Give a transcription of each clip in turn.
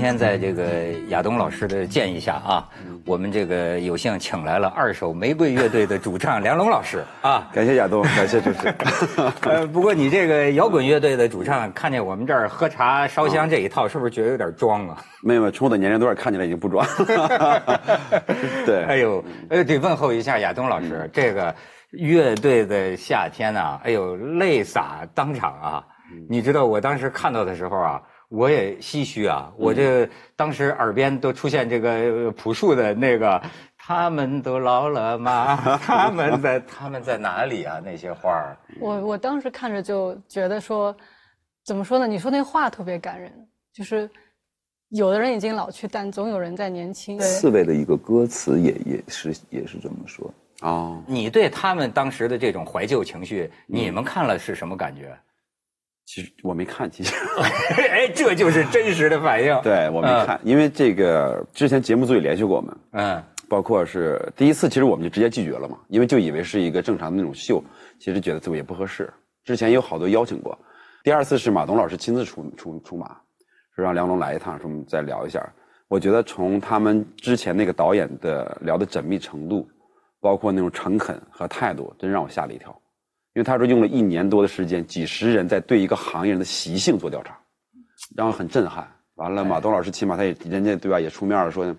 今天在这个亚东老师的建议下啊，我们这个有幸请来了二手玫瑰乐队的主唱梁龙老师啊。感谢亚东，感谢主持人。呃，不过你这个摇滚乐队的主唱，看见我们这儿喝茶烧香这一套，是不是觉得有点装啊？没有，从我的年龄段看起来已经不装。对，哎呦，呃，得问候一下亚东老师，这个乐队的夏天呐，哎呦，泪洒当场啊！你知道我当时看到的时候啊。我也唏嘘啊！我这当时耳边都出现这个朴树的那个，他们都老了吗？他们在他们在哪里啊？那些花儿。我我当时看着就觉得说，怎么说呢？你说那话特别感人，就是有的人已经老去，但总有人在年轻。刺猬的一个歌词也也是也是这么说。哦，你对他们当时的这种怀旧情绪，你们看了是什么感觉？其实我没看，其实，哎，这就是真实的反应。对我没看，因为这个之前节目组也联系过我们，嗯，包括是第一次，其实我们就直接拒绝了嘛，因为就以为是一个正常的那种秀，其实觉得这个也不合适。之前有好多邀请过，第二次是马东老师亲自出出出马，说让梁龙来一趟，说我们再聊一下。我觉得从他们之前那个导演的聊的缜密程度，包括那种诚恳和态度，真让我吓了一跳。因为他说用了一年多的时间，几十人在对一个行业人的习性做调查，然后很震撼。完了，马东老师起码他也人家对吧也出面了，说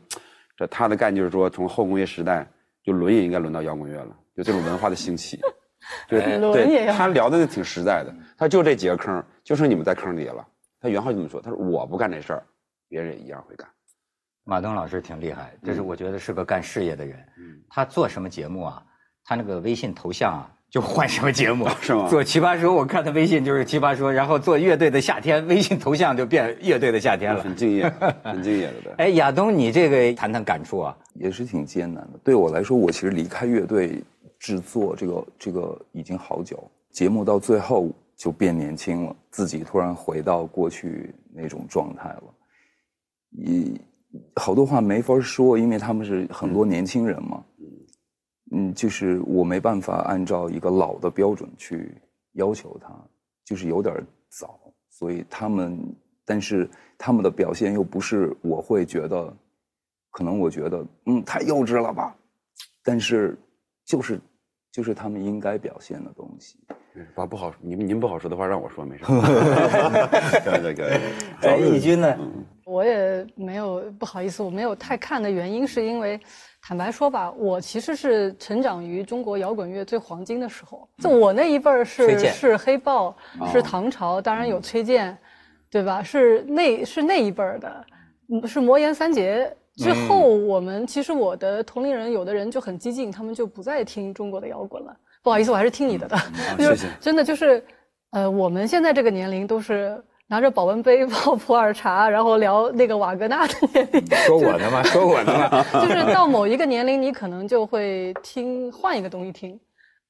这他的概念就是说，从后工业时代就轮也应该轮到摇滚乐了，就这种文化的兴起。对对，他聊的挺实在的。他就这几个坑，就剩你们在坑里了。他原话就这么说，他说我不干这事儿，别人也一样会干。马东老师挺厉害，这是我觉得是个干事业的人。嗯他做什么节目啊？他那个微信头像啊。就换什么节目 是吗？做奇葩说，我看他微信就是奇葩说，然后做乐队的夏天，微信头像就变乐队的夏天了。很敬业，很敬业的。哎，亚东，你这个谈谈感触啊？也是挺艰难的。对我来说，我其实离开乐队制作这个这个已经好久。节目到最后就变年轻了，自己突然回到过去那种状态了。一好多话没法说，因为他们是很多年轻人嘛。嗯，就是我没办法按照一个老的标准去要求他，就是有点早，所以他们，但是他们的表现又不是我会觉得，可能我觉得，嗯，太幼稚了吧，但是，就是，就是他们应该表现的东西。把不好，您您不好说的话让我说没事。可以可以。哎，义军呢？我也没有不好意思，我没有太看的原因是因为。坦白说吧，我其实是成长于中国摇滚乐最黄金的时候。就我那一辈儿是是黑豹，是唐朝，当然有崔健，对吧？是那是那一辈儿的，是魔岩三杰之后，我们其实我的同龄人有的人就很激进，他们就不再听中国的摇滚了。不好意思，我还是听你的的。谢谢。真的就是，呃，我们现在这个年龄都是。拿着保温杯泡普洱茶，然后聊那个瓦格纳的年龄。说我的吗？说我的吗？就是到某一个年龄，你可能就会听换一个东西听。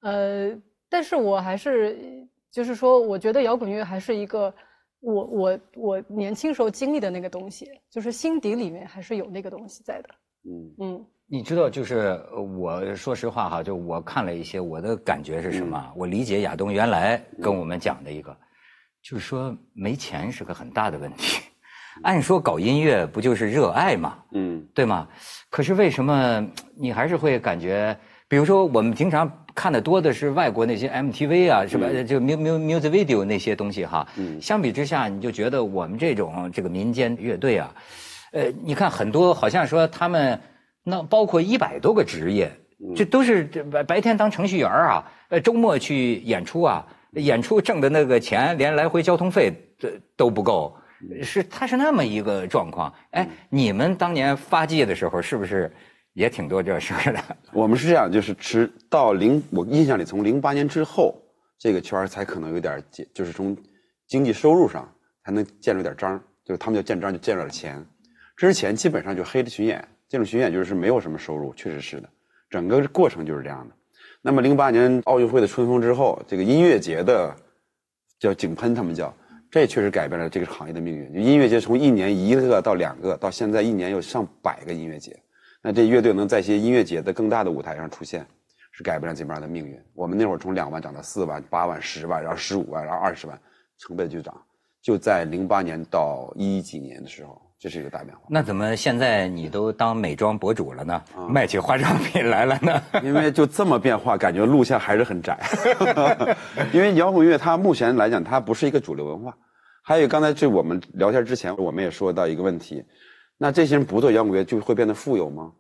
呃，但是我还是就是说，我觉得摇滚乐还是一个我我我年轻时候经历的那个东西，就是心底里面还是有那个东西在的。嗯嗯，你知道，就是我说实话哈，就我看了一些，我的感觉是什么？我理解亚东原来跟我们讲的一个。就是说，没钱是个很大的问题。按说搞音乐不就是热爱嘛，嗯，对吗？可是为什么你还是会感觉，比如说我们平常看的多的是外国那些 MTV 啊，是吧？就 mu mu music video 那些东西哈。嗯。相比之下，你就觉得我们这种这个民间乐队啊，呃，你看很多好像说他们那包括一百多个职业，这都是白白天当程序员啊，呃，周末去演出啊。演出挣的那个钱，连来回交通费都都不够，是他是那么一个状况。哎，你们当年发迹的时候，是不是也挺多这事儿的？我们是这样，就是直到零，我印象里从零八年之后，这个圈儿才可能有点就是从经济收入上才能见着点章，就是他们就见章就见着点钱。之前基本上就黑着巡演，这种巡演就是没有什么收入，确实是的，整个过程就是这样的。那么，零八年奥运会的春风之后，这个音乐节的叫井喷，他们叫，这确实改变了这个行业的命运。就音乐节从一年一个到两个，到现在一年有上百个音乐节。那这乐队能在一些音乐节的更大的舞台上出现，是改变了这边的命运。我们那会儿从两万涨到四万、八万、十万，然后十五万，然后二十万，成倍的就涨。就在零八年到一几年的时候，这是一个大变化。那怎么现在你都当美妆博主了呢？卖起化妆品来了呢？因为就这么变化，感觉路线还是很窄。因为摇滚乐它目前来讲，它不是一个主流文化。还有刚才就我们聊天之前，我们也说到一个问题，那这些人不做摇滚乐就会变得富有吗？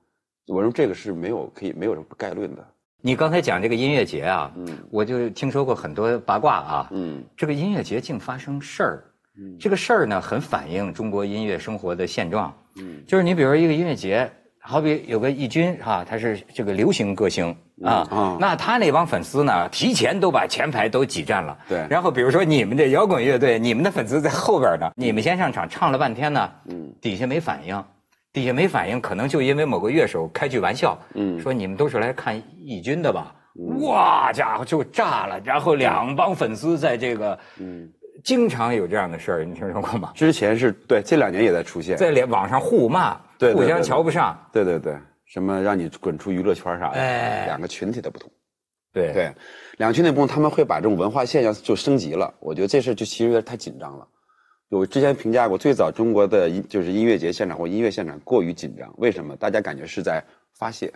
我认为这个是没有可以没有什么概论的。你刚才讲这个音乐节啊，嗯，我就听说过很多八卦啊，嗯，这个音乐节竟发生事儿，嗯，这个事儿呢很反映中国音乐生活的现状，嗯，就是你比如说一个音乐节，好比有个易军哈，他是这个流行歌星啊，啊，那他那帮粉丝呢，提前都把前排都挤占了，对，然后比如说你们这摇滚乐队，你们的粉丝在后边呢，你们先上场唱了半天呢，嗯，底下没反应。底下没反应，可能就因为某个乐手开句玩笑，嗯，说你们都是来看义军的吧？哇，家伙就炸了，然后两帮粉丝在这个，嗯，经常有这样的事儿，你听说过吗？之前是对，这两年也在出现，在网上互骂，对，互相瞧不上，对对对，什么让你滚出娱乐圈啥的，哎，两个群体的不同，对对，两个群体不同，他们会把这种文化现象就升级了。我觉得这事就其实有点太紧张了。我之前评价过，最早中国的音就是音乐节现场或音乐现场过于紧张，为什么？大家感觉是在发泄。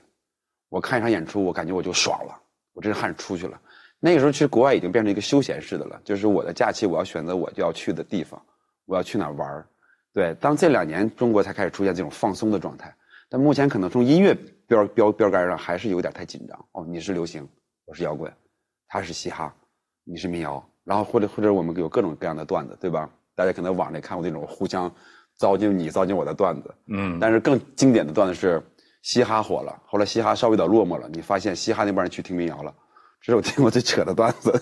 我看一场演出，我感觉我就爽了，我这汗出去了。那个时候其实国外已经变成一个休闲式的了，就是我的假期我要选择我就要去的地方，我要去哪玩儿。对，当这两年中国才开始出现这种放松的状态，但目前可能从音乐标标标杆上还是有点太紧张。哦，你是流行，我是摇滚，他是嘻哈，你是民谣，然后或者或者我们有各种各样的段子，对吧？大家可能网上也看过那种互相糟践你糟践我的段子，嗯，但是更经典的段子是嘻哈火了，后来嘻哈稍微有点落寞了，你发现嘻哈那帮人去听民谣了，这是我听过最扯的段子。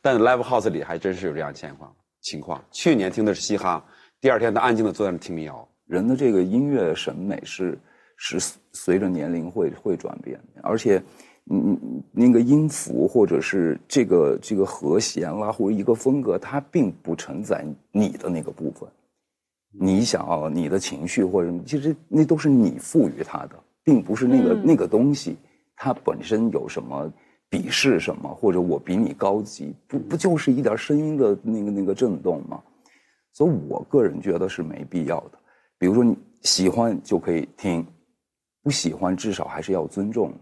但 live house 里还真是有这样情况情况。去年听的是嘻哈，第二天他安静的坐在那听民谣。人的这个音乐审美是是随着年龄会会转变，而且。嗯，那个音符或者是这个这个和弦啦，或者一个风格，它并不承载你的那个部分。你想要，你的情绪或者什么其实那都是你赋予它的，并不是那个那个东西它本身有什么鄙视什么，或者我比你高级，不不就是一点声音的那个那个震动吗？所以我个人觉得是没必要的。比如说你喜欢就可以听，不喜欢至少还是要尊重。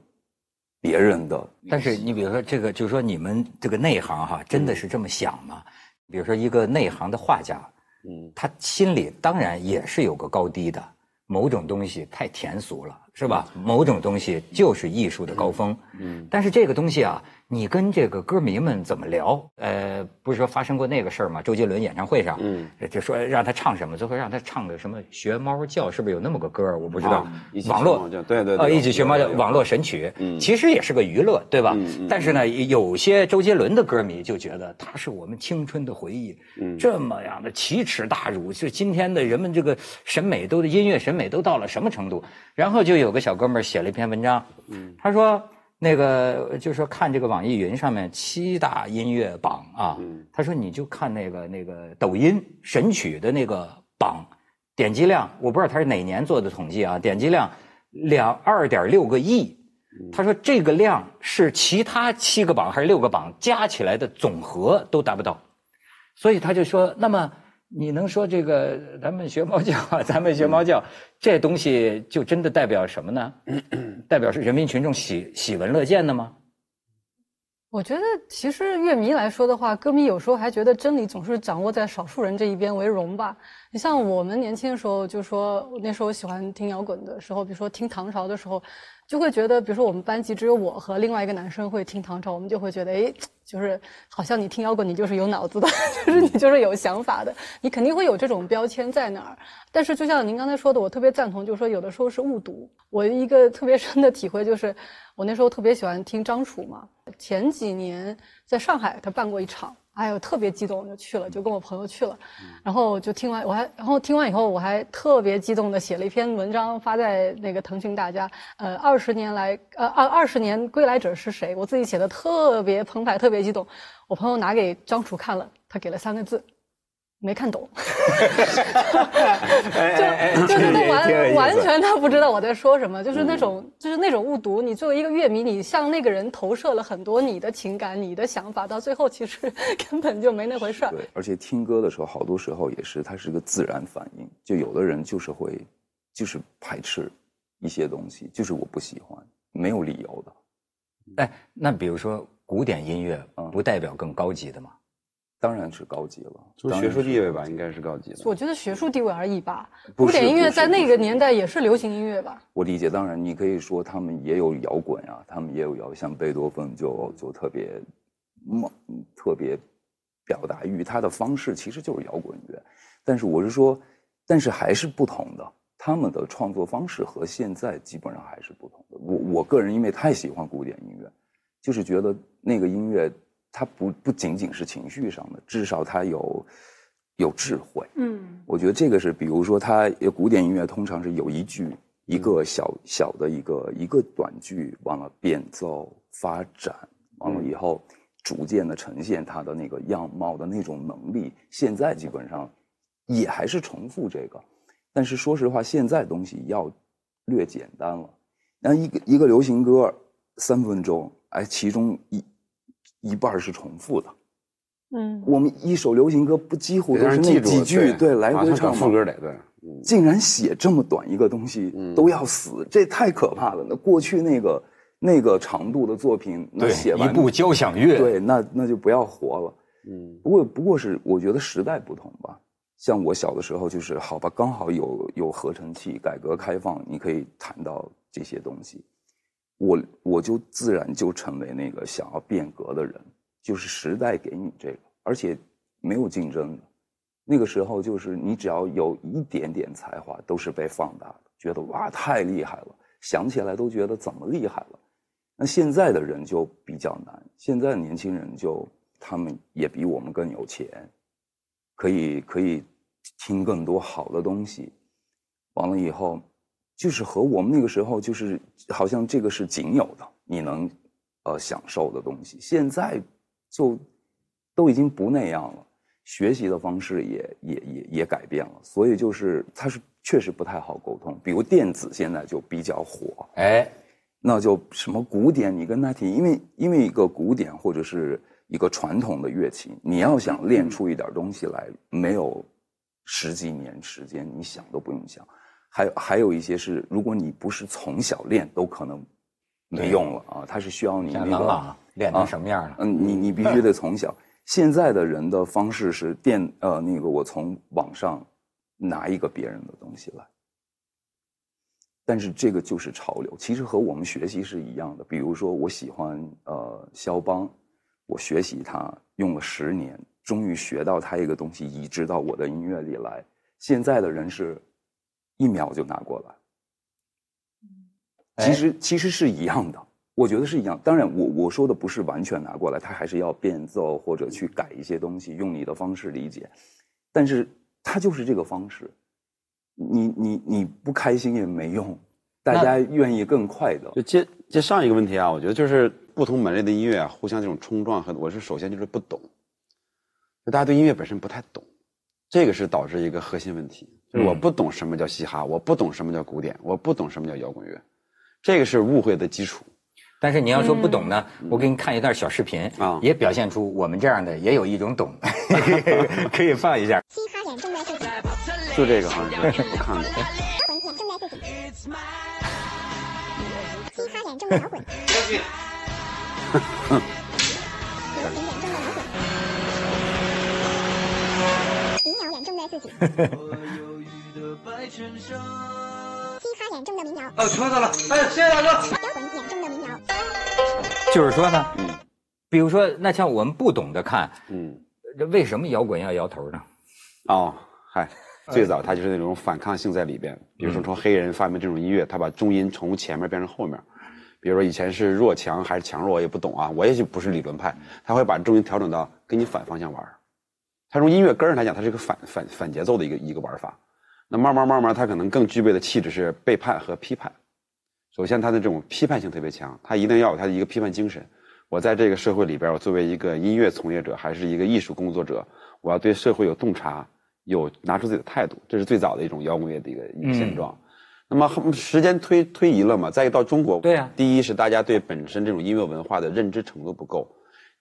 别人的，但是你比如说这个，就是说你们这个内行哈，真的是这么想吗？比如说一个内行的画家，嗯，他心里当然也是有个高低的，某种东西太甜俗了，是吧？某种东西就是艺术的高峰，嗯，但是这个东西啊。你跟这个歌迷们怎么聊？呃，不是说发生过那个事儿吗？周杰伦演唱会上，嗯，就说让他唱什么，最后让他唱个什么学猫叫，是不是有那么个歌我不知道。网络对对对，一起学猫叫网络神曲，嗯，其实也是个娱乐，对吧？嗯但是呢，有些周杰伦的歌迷就觉得他是我们青春的回忆，嗯，这么样的奇耻大辱，是今天的人们这个审美都音乐审美都到了什么程度？然后就有个小哥们儿写了一篇文章，嗯，他说。那个就是说，看这个网易云上面七大音乐榜啊，他说你就看那个那个抖音神曲的那个榜，点击量，我不知道他是哪年做的统计啊，点击量两二点六个亿，他说这个量是其他七个榜还是六个榜加起来的总和都达不到，所以他就说那么。你能说这个咱们学猫叫，咱们学猫叫，这东西就真的代表什么呢？代表是人民群众喜喜闻乐见的吗？我觉得，其实乐迷来说的话，歌迷有时候还觉得真理总是掌握在少数人这一边为荣吧。你像我们年轻的时候，就说那时候喜欢听摇滚的时候，比如说听唐朝的时候。就会觉得，比如说我们班级只有我和另外一个男生会听唐朝，我们就会觉得，哎，就是好像你听摇滚，你就是有脑子的，就是你就是有想法的，你肯定会有这种标签在那儿。但是就像您刚才说的，我特别赞同，就是说有的时候是误读。我一个特别深的体会就是，我那时候特别喜欢听张楚嘛，前几年在上海他办过一场。哎呦，特别激动，就去了，就跟我朋友去了，然后就听完，我还，然后听完以后，我还特别激动的写了一篇文章发在那个腾讯大家，呃，二十年来，呃，二二十年归来者是谁？我自己写的特别澎湃，特别激动，我朋友拿给张楚看了，他给了三个字。没看懂，就就是他完完全他不知道我在说什么，就是那种就是那种误读。你作为一个乐迷，你向那个人投射了很多你的情感、你的想法，到最后其实 根本就没那回事儿。对，而且听歌的时候，好多时候也是它是个自然反应，就有的人就是会，就是排斥一些东西，就是我不喜欢，没有理由的。哎，那比如说古典音乐，不代表更高级的吗？当然是高级了，就是学术地位吧，应该是高级的。我觉得学术地位而已吧。古典音乐在那个年代也是流行音乐吧？我理解，当然你可以说他们也有摇滚啊，他们也有摇，像贝多芬就就特别，猛特别表达欲，他的方式其实就是摇滚乐。但是我是说，但是还是不同的，他们的创作方式和现在基本上还是不同的。我我个人因为太喜欢古典音乐，就是觉得那个音乐。它不不仅仅是情绪上的，至少它有有智慧。嗯，我觉得这个是，比如说，它古典音乐通常是有一句一个小小的一个一个短句，完了变奏发展，完了以后逐渐的呈现它的那个样貌的那种能力。现在基本上也还是重复这个，但是说实话，现在东西要略简单了。那一个一个流行歌三分钟，哎，其中一。一半是重复的，嗯，我们一首流行歌不几乎都是那几句，对，来回唱副歌得对，竟然写这么短一个东西都要死，这太可怕了。那过去那个那个长度的作品，那写完一部交响乐，对，那那就不要活了。嗯，不过不过是我觉得时代不同吧。像我小的时候，就是好吧，刚好有有合成器，改革开放，你可以谈到这些东西。我我就自然就成为那个想要变革的人，就是时代给你这个，而且没有竞争的。那个时候就是你只要有一点点才华，都是被放大的，觉得哇太厉害了，想起来都觉得怎么厉害了。那现在的人就比较难，现在的年轻人就他们也比我们更有钱，可以可以听更多好的东西，完了以后。就是和我们那个时候，就是好像这个是仅有的，你能呃享受的东西。现在就都已经不那样了，学习的方式也也也也改变了，所以就是它是确实不太好沟通。比如电子现在就比较火，哎，那就什么古典，你跟他提，因为因为一个古典或者是一个传统的乐器，你要想练出一点东西来，没有十几年时间，你想都不用想。还有还有一些是，如果你不是从小练，都可能没用了啊。它是需要你那个练成什么样了？嗯，你你必须得从小。现在的人的方式是电呃那个，我从网上拿一个别人的东西来，但是这个就是潮流。其实和我们学习是一样的。比如说，我喜欢呃肖邦，我学习他用了十年，终于学到他一个东西，移植到我的音乐里来。现在的人是。一秒就拿过来，其实其实是一样的，我觉得是一样。当然，我我说的不是完全拿过来，他还是要变奏或者去改一些东西，用你的方式理解。但是他就是这个方式，你你你不开心也没用，大家愿意更快的。就接接上一个问题啊，我觉得就是不同门类的音乐啊，互相这种冲撞和我是首先就是不懂，就大家对音乐本身不太懂，这个是导致一个核心问题。我不懂什么叫嘻哈，我不懂什么叫古典，我不懂什么叫摇滚乐，这个是误会的基础。但是你要说不懂呢，我给你看一段小视频啊，也表现出我们这样的也有一种懂，可以放一下。嘻哈眼中的自己，就这个好像是我看过。摇滚眼中的自己，嘻哈眼中的摇滚。嘻哈眼中的民谣。哦，听到了，哎，谢谢大哥。摇滚眼中的民谣。就是说呢，嗯，比如说，那像我们不懂得看，嗯，这为什么摇滚要摇头呢？哦，嗨，最早他就是那种反抗性在里边。比如说，从黑人发明这种音乐，他把中音从前面变成后面。比如说，以前是弱强还是强弱，我也不懂啊，我也就不是理论派。他会把中音调整到跟你反方向玩。他从音乐根上来讲，它是一个反反反节奏的一个一个玩法。那慢慢慢慢，他可能更具备的气质是背叛和批判。首先，他的这种批判性特别强，他一定要有他的一个批判精神。我在这个社会里边，我作为一个音乐从业者，还是一个艺术工作者，我要对社会有洞察，有拿出自己的态度。这是最早的一种摇滚乐的一个一个现状。那么时间推推移了嘛，再一到中国，对啊，第一是大家对本身这种音乐文化的认知程度不够。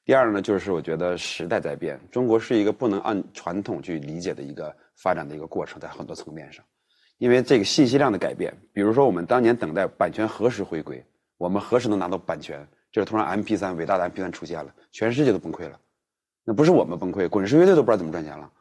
第二呢，就是我觉得时代在变，中国是一个不能按传统去理解的一个发展的一个过程，在很多层面上，因为这个信息量的改变，比如说我们当年等待版权何时回归，我们何时能拿到版权，就是突然 M P 三伟大的 M P 三出现了，全世界都崩溃了，那不是我们崩溃，滚石乐队都不知道怎么赚钱了，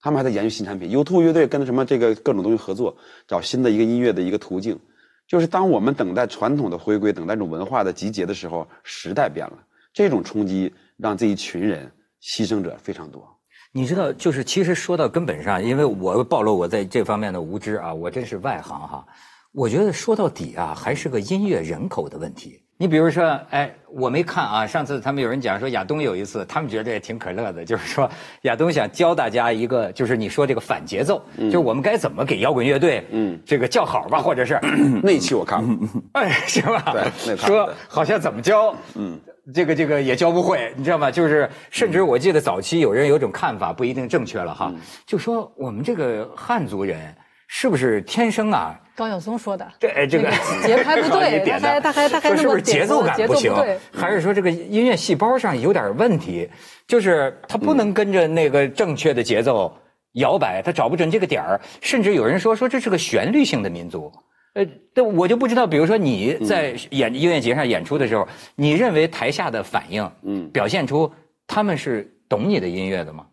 他们还在研究新产品，YouTube 乐队跟什么这个各种东西合作，找新的一个音乐的一个途径，就是当我们等待传统的回归，等待这种文化的集结的时候，时代变了，这种冲击。让这一群人牺牲者非常多，你知道，就是其实说到根本上，因为我暴露我在这方面的无知啊，我真是外行哈。我觉得说到底啊，还是个音乐人口的问题。你比如说，哎，我没看啊，上次他们有人讲说亚东有一次，他们觉得也挺可乐的，就是说亚东想教大家一个，就是你说这个反节奏，就是我们该怎么给摇滚乐队，嗯，这个叫好吧，或者是 那期我看了，哎，是吧？对，说好像怎么教，嗯。这个这个也教不会，你知道吗？就是甚至我记得早期有人有种看法，不一定正确了哈，就说我们这个汉族人是不是天生啊？高晓松说的。对，这个节拍不对，他还他还他还是不是节奏感不行？还是说这个音乐细胞上有点问题？就是他不能跟着那个正确的节奏摇摆，他找不准这个点儿。甚至有人说说这是个旋律性的民族。呃，但我就不知道，比如说你在演音乐节上演出的时候，你认为台下的反应，嗯，表现出他们是懂你的音乐的吗？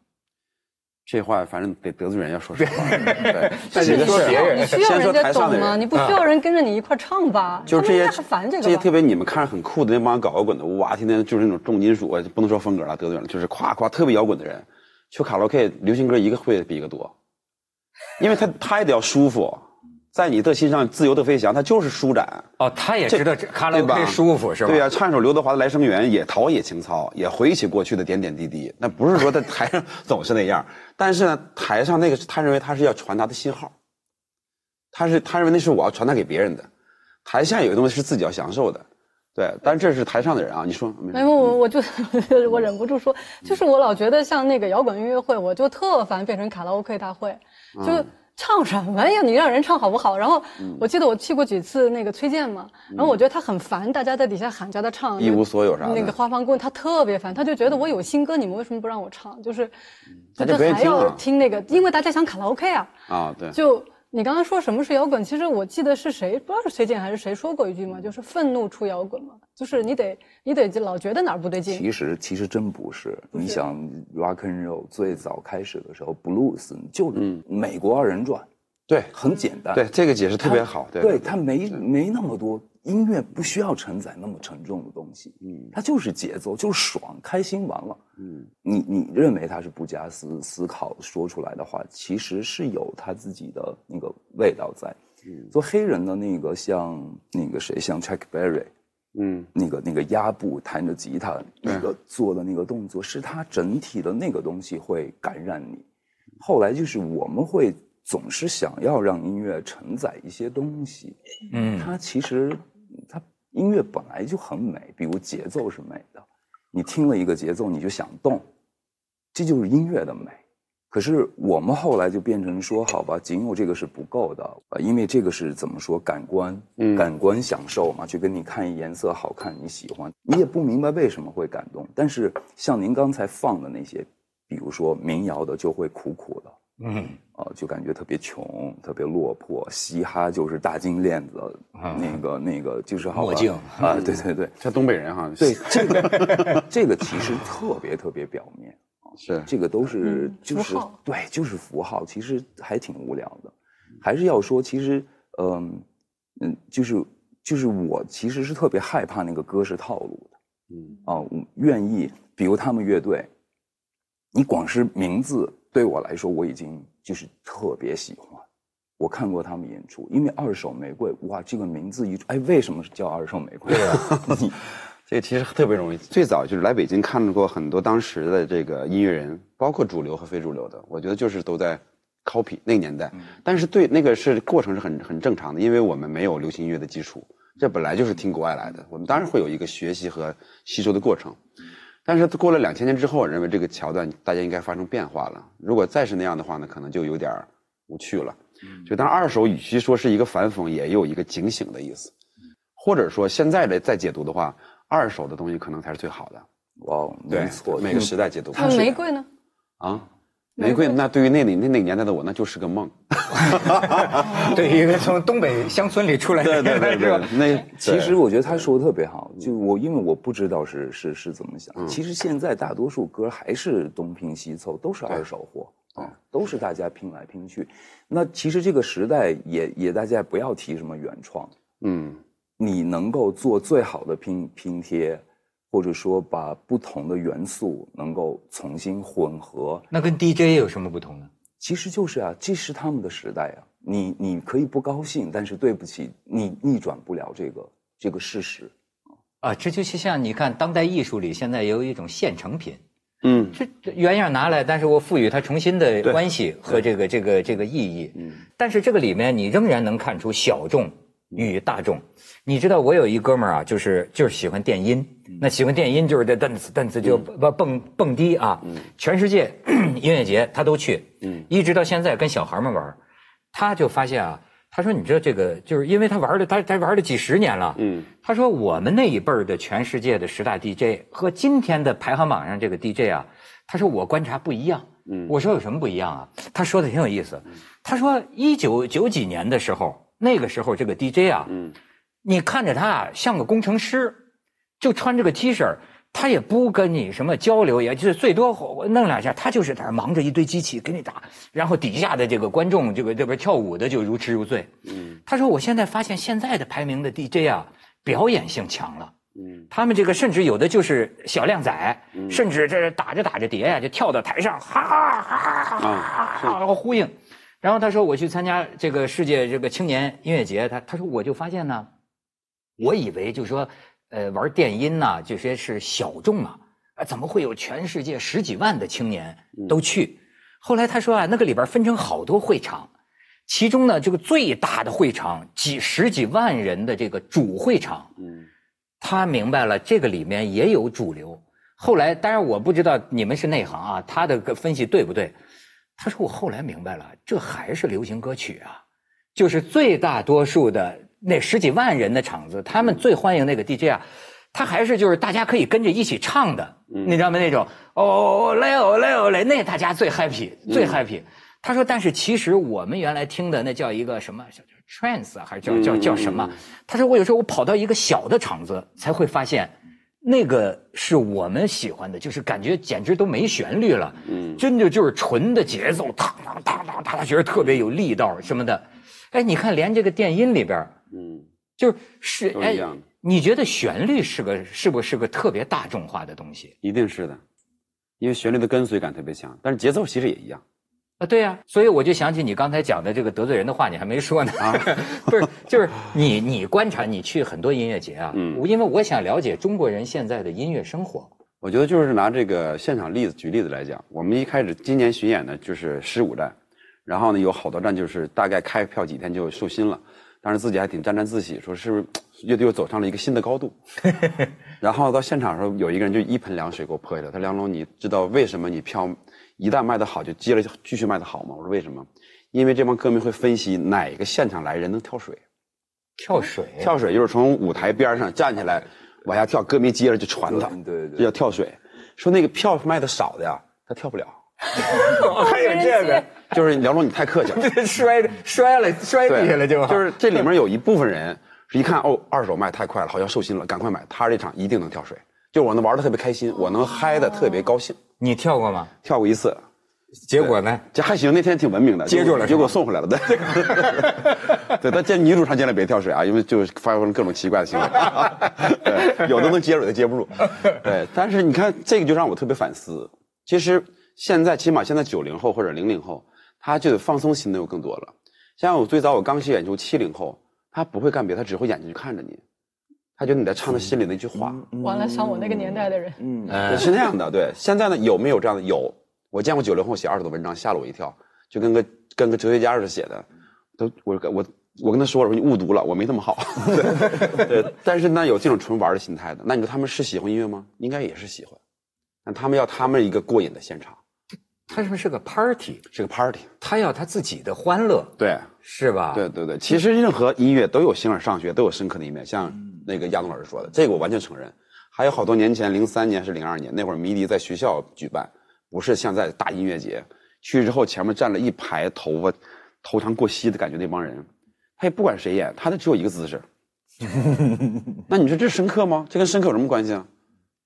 这话反正得得罪人，要说实话。但是说别人，你需要人家懂吗？你不需要人跟着你一块唱吧？就是这些烦这个。这些特别你们看着很酷的那帮搞摇滚的，哇，天天就是那种重金属，不能说风格了，得罪人了，就是夸夸特别摇滚的人，去卡拉 OK 流行歌一个会比一个多，因为他他也得要舒服。在你的心上自由的飞翔，它就是舒展哦。他也知道卡拉 OK 舒服是吧？对呀，唱一首刘德华的《来生缘》也陶冶情操，也回忆起过去的点点滴滴。那不是说在台上总是那样，但是呢，台上那个他认为他是要传达的信号，他是他认为那是我要传达给别人的。台下有些东西是自己要享受的，对。但是这是台上的人啊，你说？没有，我我就 我忍不住说，就是我老觉得像那个摇滚音乐会，我就特烦变成卡拉 OK 大会，就。唱什么呀？你让人唱好不好？然后我记得我去过几次那个崔健嘛，然后我觉得他很烦，大家在底下喊叫他唱一无所有啥那个花房姑娘，他特别烦，他就觉得我有新歌，你们为什么不让我唱？就是，他就还要听那个，因为大家想卡拉 OK 啊。啊，对。就。你刚刚说什么是摇滚？其实我记得是谁，不知道是崔健还是谁说过一句嘛，就是愤怒出摇滚嘛，就是你得你得老觉得哪儿不对劲。其实其实真不是，你想 rock and roll 最早开始的时候，blues 就是美国二人转，对，很简单。对，这个解释特别好。对，他没没那么多。音乐不需要承载那么沉重的东西，嗯，它就是节奏，就是爽，开心完了，嗯，你你认为它是不加思思考说出来的话，其实是有它自己的那个味道在。做黑人的那个像那个谁，像 Chuck Berry，嗯，那个那个压步弹着吉他那个做的那个动作，是他整体的那个东西会感染你。后来就是我们会总是想要让音乐承载一些东西，嗯，它其实。它音乐本来就很美，比如节奏是美的，你听了一个节奏你就想动，这就是音乐的美。可是我们后来就变成说，好吧，仅有这个是不够的呃，因为这个是怎么说，感官，感官享受嘛，就跟你看颜色好看，你喜欢，你也不明白为什么会感动。但是像您刚才放的那些，比如说民谣的，就会苦苦的。嗯，哦，就感觉特别穷，特别落魄。嘻哈就是大金链子，那个那个就是好墨镜啊，对对对，像东北人哈。对，这个这个其实特别特别表面啊，是这个都是就是对，就是符号，其实还挺无聊的。还是要说，其实嗯嗯，就是就是我其实是特别害怕那个歌是套路的。嗯啊，愿意，比如他们乐队，你光是名字。对我来说，我已经就是特别喜欢。我看过他们演出，因为《二手玫瑰》哇，这个名字一哎，为什么是叫《二手玫瑰》？对啊，这个其实特别容易。最早就是来北京看过很多当时的这个音乐人，包括主流和非主流的，我觉得就是都在 copy 那个年代。但是对那个是过程是很很正常的，因为我们没有流行音乐的基础，这本来就是听国外来的，我们当然会有一个学习和吸收的过程。但是过了两千年之后，我认为这个桥段大家应该发生变化了。如果再是那样的话呢，可能就有点无趣了。就当二手，与其说是一个反讽，也有一个警醒的意思。或者说，现在的再解读的话，二手的东西可能才是最好的。哇，没错，每个时代解读。那玫瑰呢？啊。玫瑰，那对于那里那那个年代的我，那就是个梦。对于一个从东北乡村里出来的，对对 对，那其实我觉得他说的特别好。就我因为我不知道是是是怎么想，其实现在大多数歌还是东拼西凑，都是二手货啊，都是大家拼来拼去。那其实这个时代也也大家不要提什么原创，嗯，你能够做最好的拼拼贴。或者说，把不同的元素能够重新混合，那跟 DJ 有什么不同呢？其实就是啊，这是他们的时代啊。你你可以不高兴，但是对不起，你逆转不了这个这个事实啊。这就是像你看，当代艺术里现在有一种现成品，嗯，这原样拿来，但是我赋予它重新的关系和这个这个这个意义，嗯，但是这个里面你仍然能看出小众。与大众，你知道我有一哥们儿啊，就是就是喜欢电音，那喜欢电音就是这噔子噔子就不蹦蹦迪啊，全世界 音乐节他都去，一直到现在跟小孩们玩，他就发现啊，他说你知道这个，就是因为他玩了他他玩了几十年了，他说我们那一辈儿的全世界的十大 DJ 和今天的排行榜上这个 DJ 啊，他说我观察不一样，我说有什么不一样啊？他说的挺有意思，他说一九九几年的时候。那个时候，这个 DJ 啊，嗯，你看着他啊，像个工程师，就穿这个 T 恤，他也不跟你什么交流，也就是最多弄两下，他就是在那忙着一堆机器给你打，然后底下的这个观众，这个这边跳舞的就如痴如醉。嗯，他说我现在发现现在的排名的 DJ 啊，表演性强了。嗯，他们这个甚至有的就是小靓仔，甚至这打着打着碟呀，就跳到台上，哈哈哈哈哈哈呼应。然后他说：“我去参加这个世界这个青年音乐节，他他说我就发现呢，我以为就是说，呃，玩电音呐这些是小众啊，啊，怎么会有全世界十几万的青年都去？后来他说啊，那个里边分成好多会场，其中呢这个最大的会场几十几万人的这个主会场，嗯，他明白了这个里面也有主流。后来当然我不知道你们是内行啊，他的个分析对不对？”他说：“我后来明白了，这还是流行歌曲啊，就是最大多数的那十几万人的场子，他们最欢迎那个 DJ 啊，他还是就是大家可以跟着一起唱的，你知道吗？那种哦嘞哦嘞哦嘞，那大家最 happy 最 happy。他说，但是其实我们原来听的那叫一个什么叫 trance 还是叫叫叫什么？他说我有时候我跑到一个小的场子才会发现。”那个是我们喜欢的，就是感觉简直都没旋律了，嗯，真的就是纯的节奏，当当当当，当觉得特别有力道什么的。哎，你看，连这个电音里边，嗯，就是是哎，你觉得旋律是个是不是个特别大众化的东西？一定是的，因为旋律的跟随感特别强，但是节奏其实也一样。啊，对呀，所以我就想起你刚才讲的这个得罪人的话，你还没说呢啊，不是，就是你你观察，你去很多音乐节啊，嗯，因为我想了解中国人现在的音乐生活。我觉得就是拿这个现场例子举例子来讲，我们一开始今年巡演呢就是十五站，然后呢有好多站就是大概开票几天就售罄了，当时自己还挺沾沾自喜，说是不是乐队又走上了一个新的高度。然后到现场的时候，有一个人就一盆凉水给我泼下来，他梁龙，你知道为什么你票？一旦卖得好，就接着继续卖得好吗？我说为什么？因为这帮歌迷会分析哪个现场来人能跳水，跳水，跳水就是从舞台边上站起来往下跳，歌迷接着就传他，对对，这叫跳水。说那个票卖的少的呀，他跳不了。还有这个，就是梁总，你太客气了，摔摔了，摔地下了就。就是这里面有一部分人是一看哦，二手卖太快了，好像售罄了，赶快买。他这场一定能跳水，就我能玩的特别开心，我能嗨的特别高兴。你跳过吗？跳过一次，结果呢？这还行，那天挺文明的，接住了，结果送回来了。对，对，他见女主唱进来别跳水啊，因为就发生了各种奇怪的行为。对，有的能接住，的接不住。对，但是你看这个就让我特别反思。其实现在起码现在九零后或者零零后，他就得放松心的又更多了。像我最早我刚学演出七零后，他不会干别的，他只会眼睛去看着你。他觉得你在唱他心里那句话。完了，像我那个年代的人，嗯，是那样的。对，现在呢，有没有这样的？有，我见过九零后写二手的文章，吓了我一跳，就跟个跟个哲学家似的写的。都，我我我跟他说了，说你误读了，我没那么好。对，但是呢，有这种纯玩的心态的，那你说他们是喜欢音乐吗？应该也是喜欢，但他们要他们一个过瘾的现场。他是不是个 party？是个 party，他要他自己的欢乐，对，是吧？对对对，其实任何音乐都有形而上学，都有深刻的一面。像那个亚东老师说的，这个我完全承认。还有好多年前，零三年是零二年那会儿，迷笛在学校举办，不是像在大音乐节。去之后，前面站了一排头发头长过膝的感觉那帮人，他也不管谁演，他就只有一个姿势。那你说这深刻吗？这跟深刻有什么关系啊？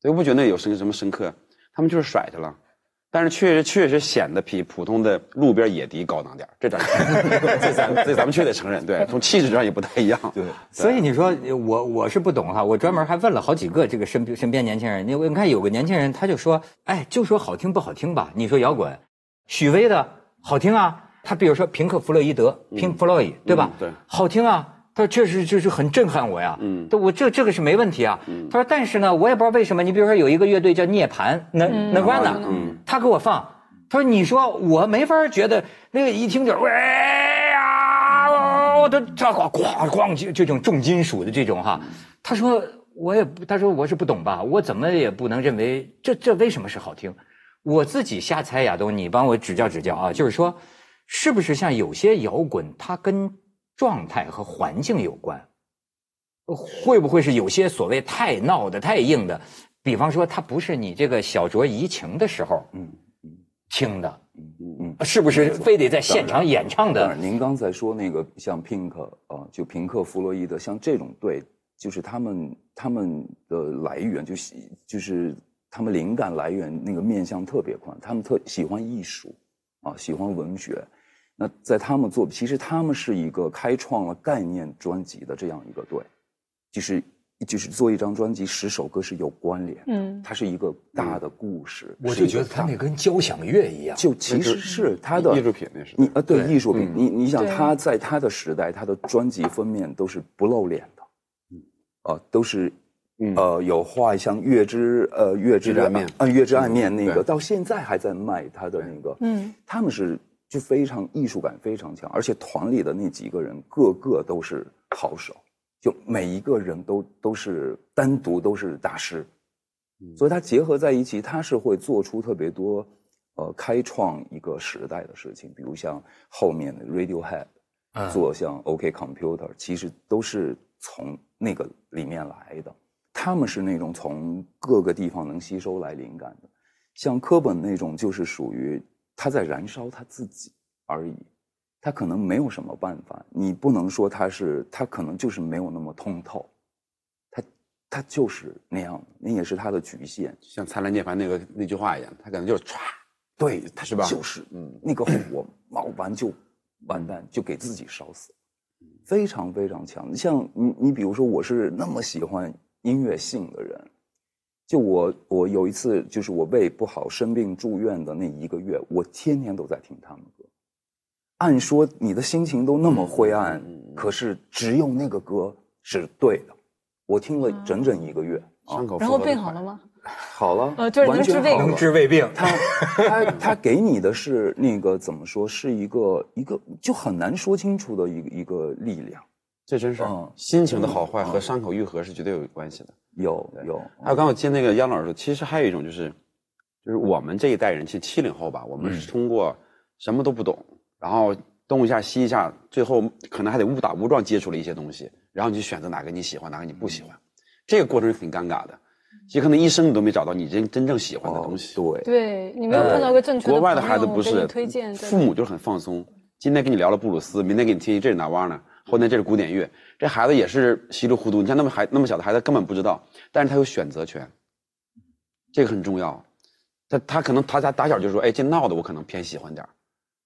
我不觉得有深什么深刻，他们就是甩去了。但是确实确实显得比普通的路边野迪高档点这咱 这咱这咱们确得承认，对，从气质上也不太一样。对，所以你说我我是不懂哈，我专门还问了好几个这个身身边年轻人，你你看有个年轻人他就说，哎，就说好听不好听吧？你说摇滚，许巍的好听啊，他比如说平克·弗洛伊德，Pink Floyd，对吧？对，好听啊。他说：“确实就是很震撼我呀，嗯，我这这个是没问题啊。他说，但是呢，我也不知道为什么。你比如说有一个乐队叫涅槃，那那关呢？他给我放，他说，你说我没法觉得那个一听就喂呀，我都这咣咣咣就这种重金属的这种哈。他说我也不，他说我是不懂吧，我怎么也不能认为这这为什么是好听？我自己瞎猜，亚东，你帮我指教指教啊。就是说，是不是像有些摇滚，它跟状态和环境有关，会不会是有些所谓太闹的、太硬的？比方说，它不是你这个小酌怡情的时候，嗯嗯，听的，嗯嗯嗯，是不是非得在现场演唱的？您刚才说那个像 Pink 啊，就平克·弗洛伊德，像这种对，就是他们他们的来源，就是就是他们灵感来源那个面向特别宽，他们特喜欢艺术啊，喜欢文学。那在他们做，其实他们是一个开创了概念专辑的这样一个队，就是就是做一张专辑，十首歌是有关联，嗯，它是一个大的故事。我就觉得他那跟交响乐一样，就其实是他的艺术品，那是你啊，对艺术品。你你想他在他的时代，他的专辑封面都是不露脸的，嗯，啊，都是呃有画像月之呃月之暗面啊月之暗面那个，到现在还在卖他的那个，嗯，他们是。就非常艺术感非常强，而且团里的那几个人个个都是好手，就每一个人都都是单独都是大师，所以他结合在一起，他是会做出特别多，呃，开创一个时代的事情，比如像后面的 Radiohead，做像 OK Computer，其实都是从那个里面来的，他们是那种从各个地方能吸收来灵感的，像科本那种就是属于。他在燃烧他自己而已，他可能没有什么办法。你不能说他是，他可能就是没有那么通透，他他就是那样，那也是他的局限。像《灿烂涅槃》那个那句话一样，他可能就是唰，对，他是吧？就是，嗯，那个火冒完就完蛋，就给自己烧死，非常非常强。像你，你比如说，我是那么喜欢音乐性的人。就我，我有一次就是我胃不好生病住院的那一个月，我天天都在听他们歌。按说你的心情都那么灰暗，可是只有那个歌是对的。我听了整整一个月，然后病好了吗？好了，呃，就是能治胃，能治胃病。他 他他给你的是那个怎么说？是一个一个就很难说清楚的一个一个力量。这真是，心情的好坏和伤口愈合是绝对有关系的。有有，还有刚我接那个杨老师说，其实还有一种就是，就是我们这一代人，其实七零后吧，我们是通过什么都不懂，然后东一下西一下，最后可能还得误打误撞接触了一些东西，然后你就选择哪个你喜欢，哪个你不喜欢，这个过程是很尴尬的，其实可能一生你都没找到你真真正喜欢的东西。对，对你没有碰到个正确的国外的孩子不是推荐，父母就很放松，今天跟你聊了布鲁斯，明天给你听这是哪哇呢？后天这是古典乐，这孩子也是稀里糊涂。你像那么孩那么小的孩子根本不知道，但是他有选择权，这个很重要。他他可能他家打小就说，哎，这闹的我可能偏喜欢点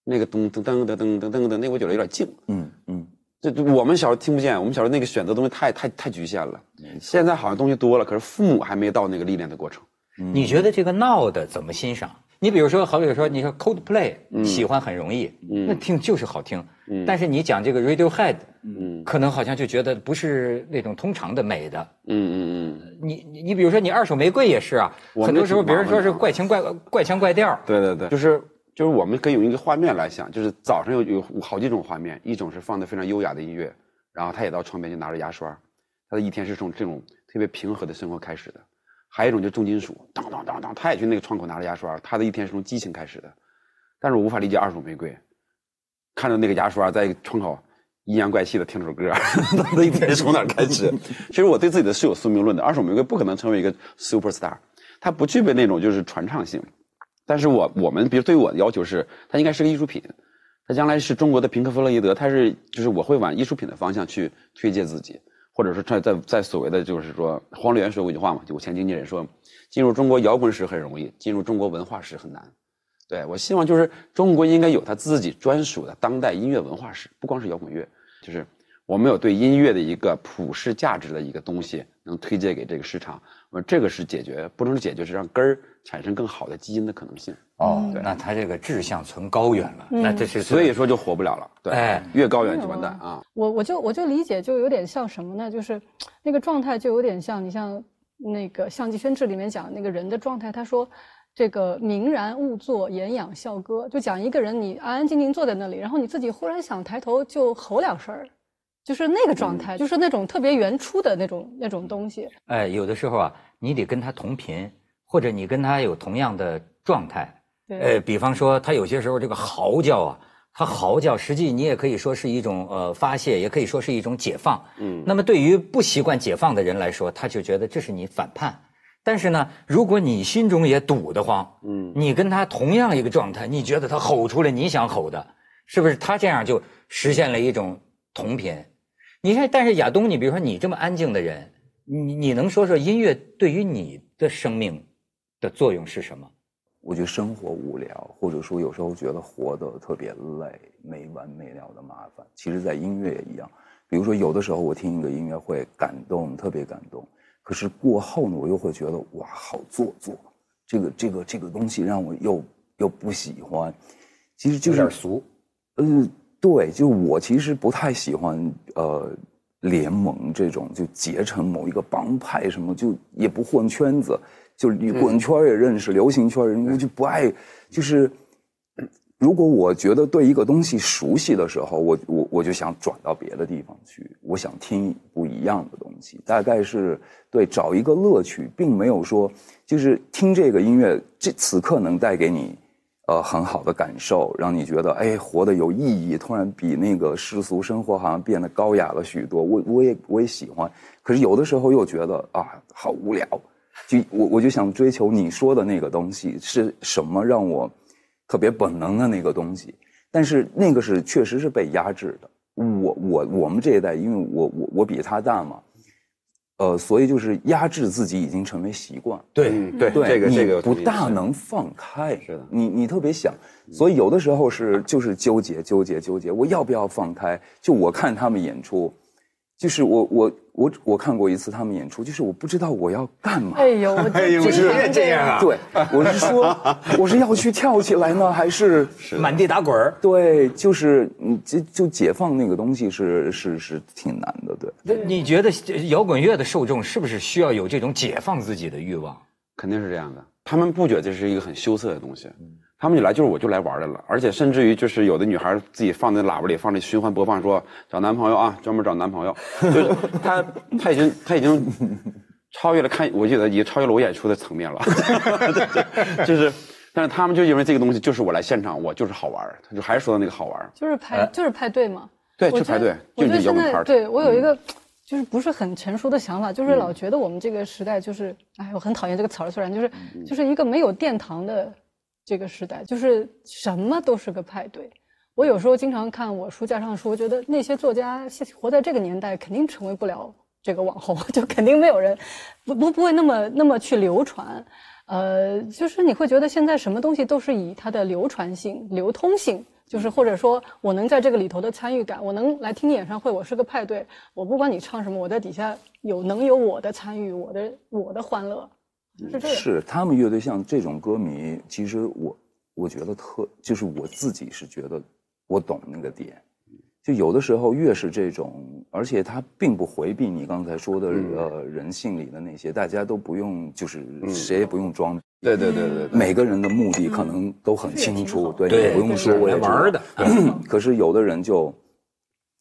那个噔噔噔噔噔噔噔噔，那我觉得有点静。嗯嗯，这我们小时候听不见，我们小时候那个选择东西太太太局限了。现在好像东西多了，可是父母还没到那个历练的过程。你觉得这个闹的怎么欣赏？你比如说，好比说，你说 Coldplay 喜欢很容易，那听就是好听。但是你讲这个 Radiohead，可能好像就觉得不是那种通常的美的。嗯嗯嗯。你你你比如说，你二手玫瑰也是啊，很多时候别人说是怪腔怪怪腔怪调。对对对，就是就是我们可以用一个画面来想，就是早上有有好几种画面，一种是放的非常优雅的音乐，然后他也到窗边就拿着牙刷，他的一天是从这种特别平和的生活开始的。还有一种就是重金属，当当当当，他也去那个窗口拿着牙刷，他的一天是从激情开始的。但是我无法理解二手玫瑰，看着那个牙刷在窗口阴阳怪气的听首歌，他的一天是从哪开始？其实我对自己的是有宿命论的。二手玫瑰不可能成为一个 super star，它不具备那种就是传唱性。但是我我们比如对我的要求是，它应该是个艺术品，它将来是中国的平克·弗洛伊德，它是就是我会往艺术品的方向去推介自己，或者说在在在所谓的就是说黄丽源说过一句话嘛，就我前经纪人说，进入中国摇滚史很容易，进入中国文化史很难。对我希望就是中国应该有他自己专属的当代音乐文化史，不光是摇滚乐。就是我们有对音乐的一个普世价值的一个东西，能推荐给这个市场。我说这个是解决，不能是解决，是让根儿产生更好的基因的可能性。哦，那他这个志向存高远了，那这是所以说就活不了了。对，哎，越高远就完蛋啊。我我就我就理解，就有点像什么呢？就是那个状态就有点像你像那个《相机宣志》里面讲那个人的状态。他说，这个明然勿坐，言养笑歌，就讲一个人你安安静静坐在那里，然后你自己忽然想抬头就吼两声儿。就是那个状态，就是那种特别原初的那种那种东西。哎，有的时候啊，你得跟他同频，或者你跟他有同样的状态。对。呃，比方说他有些时候这个嚎叫啊，他嚎叫，实际你也可以说是一种呃发泄，也可以说是一种解放。嗯。那么对于不习惯解放的人来说，他就觉得这是你反叛。但是呢，如果你心中也堵得慌，嗯，你跟他同样一个状态，你觉得他吼出来你想吼的，是不是？他这样就实现了一种同频。你看，但是亚东，你比如说你这么安静的人，你你能说说音乐对于你的生命的作用是什么？我觉得生活无聊，或者说有时候觉得活得特别累，没完没了的麻烦。其实，在音乐也一样。比如说，有的时候我听一个音乐会感动，特别感动，可是过后呢，我又会觉得哇，好做作，这个这个这个东西让我又又不喜欢。其实就是有点俗，嗯。对，就我其实不太喜欢呃联盟这种，就结成某一个帮派什么，就也不混圈子，就你滚圈也认识，流行圈人我就不爱。就是如果我觉得对一个东西熟悉的时候，我我我就想转到别的地方去，我想听不一样的东西。大概是对找一个乐趣，并没有说就是听这个音乐，这此刻能带给你。呃，很好的感受，让你觉得哎，活得有意义。突然比那个世俗生活好像变得高雅了许多。我我也我也喜欢，可是有的时候又觉得啊，好无聊。就我我就想追求你说的那个东西是什么，让我特别本能的那个东西。但是那个是确实是被压制的。我我我们这一代，因为我我我比他大嘛。呃，所以就是压制自己已经成为习惯。对对对，这个这个不大能放开。是的，你你特别想，所以有的时候是就是纠结纠结纠结，我要不要放开？就我看他们演出。就是我我我我看过一次他们演出，就是我不知道我要干嘛。哎呦，哎呦，是这样啊？对，我是说，我是要去跳起来呢，还是 满地打滚儿？对，就是你就就解放那个东西是是是挺难的，对。那你觉得摇滚乐的受众是不是需要有这种解放自己的欲望？肯定是这样的，他们不觉得这是一个很羞涩的东西。他们就来就是我就来玩来了，而且甚至于就是有的女孩自己放在喇叭里放着循环播放，说找男朋友啊，专门找男朋友。就是他他已经他已经超越了看，我觉得已经超越了我演出的层面了。就是，但是他们就因为这个东西，就是我来现场，我就是好玩他就还是说的那个好玩就是排就是派对嘛。对，就派对。我觉得现在对我有一个就是不是很成熟的想法，就是老觉得我们这个时代就是，哎，我很讨厌这个词儿，虽然就是就是一个没有殿堂的。这个时代就是什么都是个派对。我有时候经常看我书架上的书，我觉得那些作家活在这个年代，肯定成为不了这个网红，就肯定没有人不不不会那么那么去流传。呃，就是你会觉得现在什么东西都是以它的流传性、流通性，就是或者说我能在这个里头的参与感，我能来听你演唱会，我是个派对，我不管你唱什么，我在底下有能有我的参与，我的我的欢乐。是他们乐队像这种歌迷，其实我我觉得特，就是我自己是觉得我懂那个点，就有的时候越是这种，而且他并不回避你刚才说的呃人性里的那些，大家都不用就是谁也不用装，对对对对，每个人的目的可能都很清楚，对，也不用说我也玩的，可是有的人就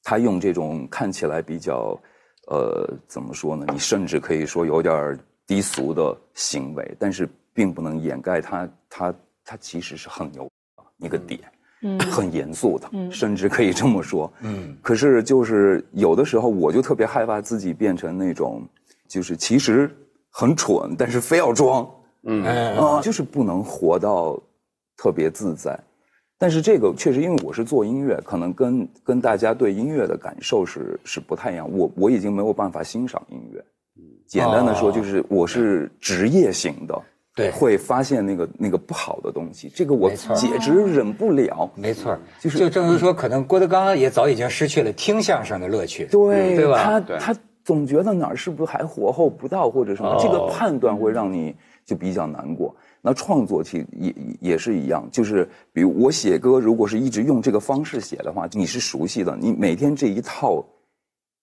他用这种看起来比较呃怎么说呢？你甚至可以说有点。低俗的行为，但是并不能掩盖他他他其实是很牛一个点，嗯，很严肃的，嗯，甚至可以这么说，嗯。可是就是有的时候，我就特别害怕自己变成那种，就是其实很蠢，但是非要装，嗯啊，就是不能活到特别自在。但是这个确实，因为我是做音乐，可能跟跟大家对音乐的感受是是不太一样。我我已经没有办法欣赏音乐。简单的说，就是我是职业型的，对，会发现那个那个不好的东西，这个我简直忍不了。没错，就是就正如说，可能郭德纲也早已经失去了听相声的乐趣，对对吧？他他总觉得哪儿是不是还火候不到或者什么，这个判断会让你就比较难过。那创作其实也也是一样，就是比如我写歌，如果是一直用这个方式写的话，你是熟悉的，你每天这一套，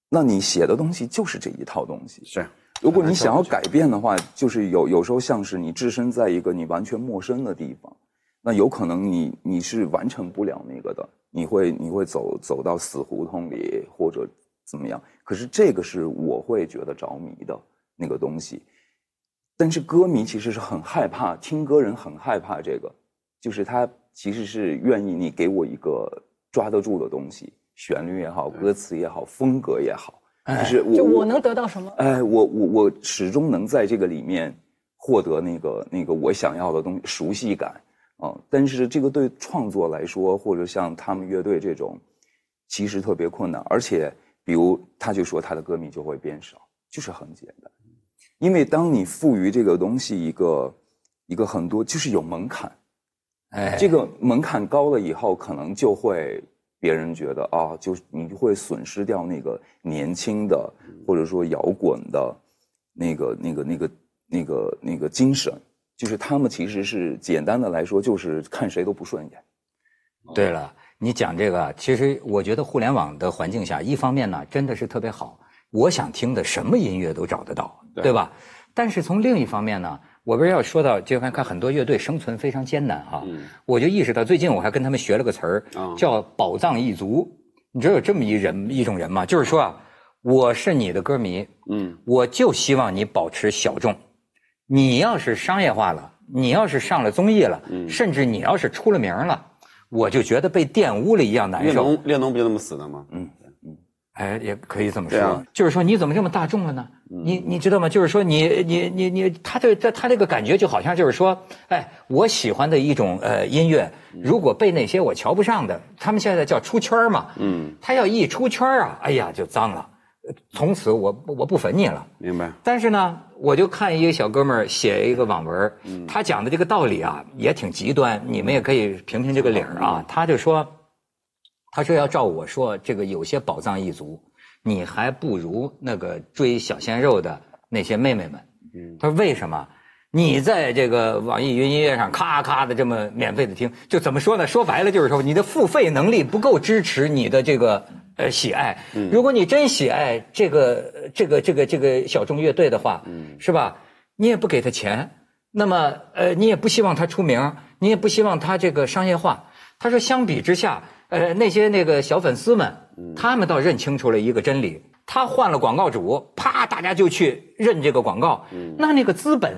那你写的东西就是这一套东西。是，如果你想要改变的话，就是有有时候像是你置身在一个你完全陌生的地方，那有可能你你是完成不了那个的，你会你会走走到死胡同里或者怎么样。可是这个是我会觉得着迷的那个东西。但是歌迷其实是很害怕，听歌人很害怕这个，就是他其实是愿意你给我一个抓得住的东西，旋律也好，歌词也好，风格也好，就是我就我能得到什么？哎，我我我始终能在这个里面获得那个那个我想要的东西，熟悉感啊。但是这个对创作来说，或者像他们乐队这种，其实特别困难。而且，比如他就说他的歌迷就会变少，就是很简单。因为当你赋予这个东西一个一个很多，就是有门槛，哎，这个门槛高了以后，可能就会别人觉得啊，就你会损失掉那个年轻的或者说摇滚的那个那个那个那个那个精神，就是他们其实是简单的来说，就是看谁都不顺眼。对了，你讲这个，其实我觉得互联网的环境下，一方面呢，真的是特别好。我想听的什么音乐都找得到，对吧？但是从另一方面呢，我不是要说到，就看看很多乐队生存非常艰难哈。我就意识到，最近我还跟他们学了个词儿，叫“宝藏一族”。你知道有这么一人一种人吗？就是说啊，我是你的歌迷，嗯，我就希望你保持小众。你要是商业化了，你要是上了综艺了，甚至你要是出了名了，我就觉得被玷污了一样难受。列侬列侬不就那么死的吗？嗯。哎，也可以这么说，就是说你怎么这么大众了呢？你你知道吗？就是说你你你你，他这这他这个感觉就好像就是说，哎，我喜欢的一种呃音乐，如果被那些我瞧不上的，他们现在叫出圈嘛，嗯，他要一出圈啊，哎呀就脏了，从此我我不粉你了。明白。但是呢，我就看一个小哥们儿写一个网文，他讲的这个道理啊也挺极端，你们也可以评评这个理儿啊。他就说。他说：“要照我说，这个有些宝藏一族，你还不如那个追小鲜肉的那些妹妹们。”嗯他说：“为什么？你在这个网易云音乐上咔咔的这么免费的听，就怎么说呢？说白了就是说，你的付费能力不够支持你的这个呃喜爱。如果你真喜爱这个这个这个这个小众乐队的话，是吧？你也不给他钱，那么呃，你也不希望他出名，你也不希望他这个商业化。他说，相比之下。”呃，那些那个小粉丝们，他们倒认清楚了一个真理：他换了广告主，啪，大家就去认这个广告。那那个资本，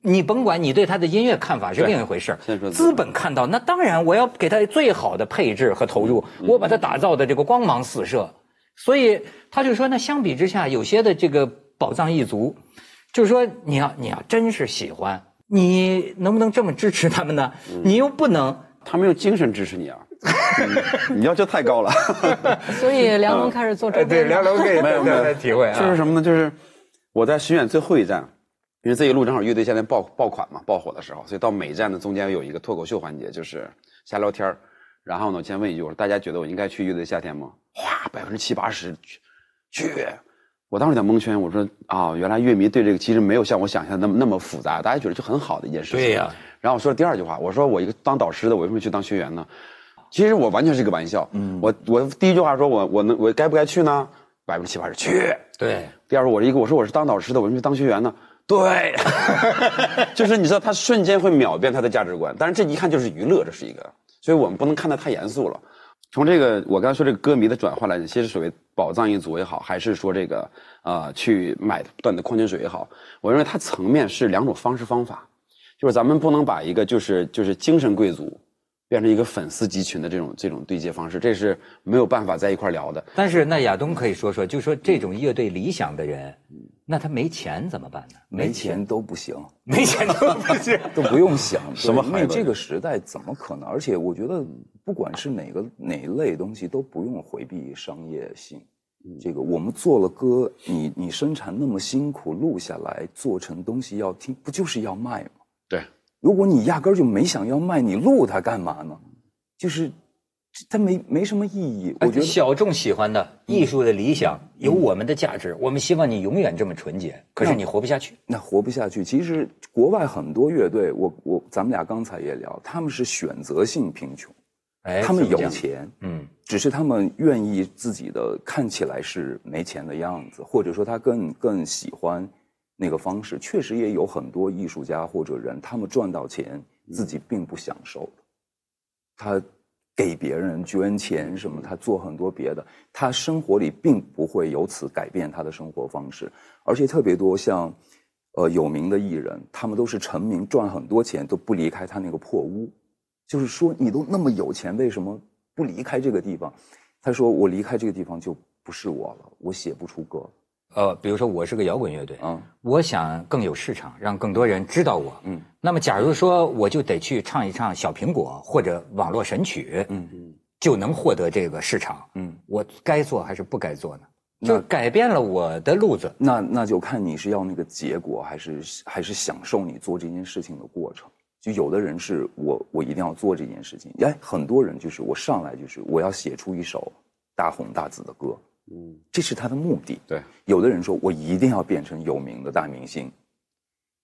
你甭管你对他的音乐看法是另一回事资本看到，那当然我要给他最好的配置和投入，我把他打造的这个光芒四射。所以他就说，那相比之下，有些的这个宝藏一族，就是说你要你要真是喜欢，你能不能这么支持他们呢？你又不能，他们用精神支持你啊。你要求太高了，所以梁龙开始做周边。对，梁龙可以没有没有体会啊。就是什么呢？就是我在巡演最后一站，因为这一路正好乐队现在爆爆款嘛，爆火的时候，所以到每站的中间有一个脱口秀环节，就是瞎聊天然后呢，我先问一句：我说大家觉得我应该去乐队夏天吗？哗，百分之七八十去去。我当时在蒙圈，我说啊，原来乐迷对这个其实没有像我想象那么那么复杂，大家觉得就很好的一件事情。对呀。然后我说第二句话，我说我一个当导师的，我为什么去当学员呢？其实我完全是个玩笑。嗯，我我第一句话说我我能我该不该去呢？百分之七八十去。对。第二说，我一个我说我是当导师的，我为什么当学员呢？对。就是你知道，他瞬间会秒变他的价值观。但是这一看就是娱乐，这是一个，所以我们不能看得太严肃了。从这个我刚才说这个歌迷的转换来，其实所谓宝藏一族也好，还是说这个呃去买断的矿泉水也好，我认为它层面是两种方式方法。就是咱们不能把一个就是就是精神贵族。变成一个粉丝集群的这种这种对接方式，这是没有办法在一块聊的。但是那亚东可以说说，就说这种乐队理想的人，那他没钱怎么办呢？没钱都不行，没钱都不行，都不用想 什么。因为这个时代怎么可能？而且我觉得，不管是哪个哪一类东西，都不用回避商业性。这个我们做了歌，你你生产那么辛苦，录下来做成东西要听，不就是要卖吗？对。如果你压根儿就没想要卖，你录它干嘛呢？就是它没没什么意义。我觉得小众喜欢的艺术的理想有我们的价值，我们希望你永远这么纯洁。可是你活不下去，那活不下去。其实国外很多乐队，我我咱们俩刚才也聊，他们是选择性贫穷，哎，他们有钱，嗯，只是他们愿意自己的看起来是没钱的样子，或者说他更更喜欢。那个方式确实也有很多艺术家或者人，他们赚到钱自己并不享受他给别人捐钱什么，他做很多别的，他生活里并不会由此改变他的生活方式。而且特别多像，呃，有名的艺人，他们都是成名赚很多钱都不离开他那个破屋。就是说，你都那么有钱，为什么不离开这个地方？他说：“我离开这个地方就不是我了，我写不出歌。”呃，比如说我是个摇滚乐队，嗯，我想更有市场，让更多人知道我，嗯，那么假如说我就得去唱一唱小苹果或者网络神曲，嗯嗯，就能获得这个市场，嗯，我该做还是不该做呢？就改变了我的路子，那那就看你是要那个结果，还是还是享受你做这件事情的过程。就有的人是我我一定要做这件事情，哎，很多人就是我上来就是我要写出一首大红大紫的歌。嗯，这是他的目的。对，有的人说我一定要变成有名的大明星，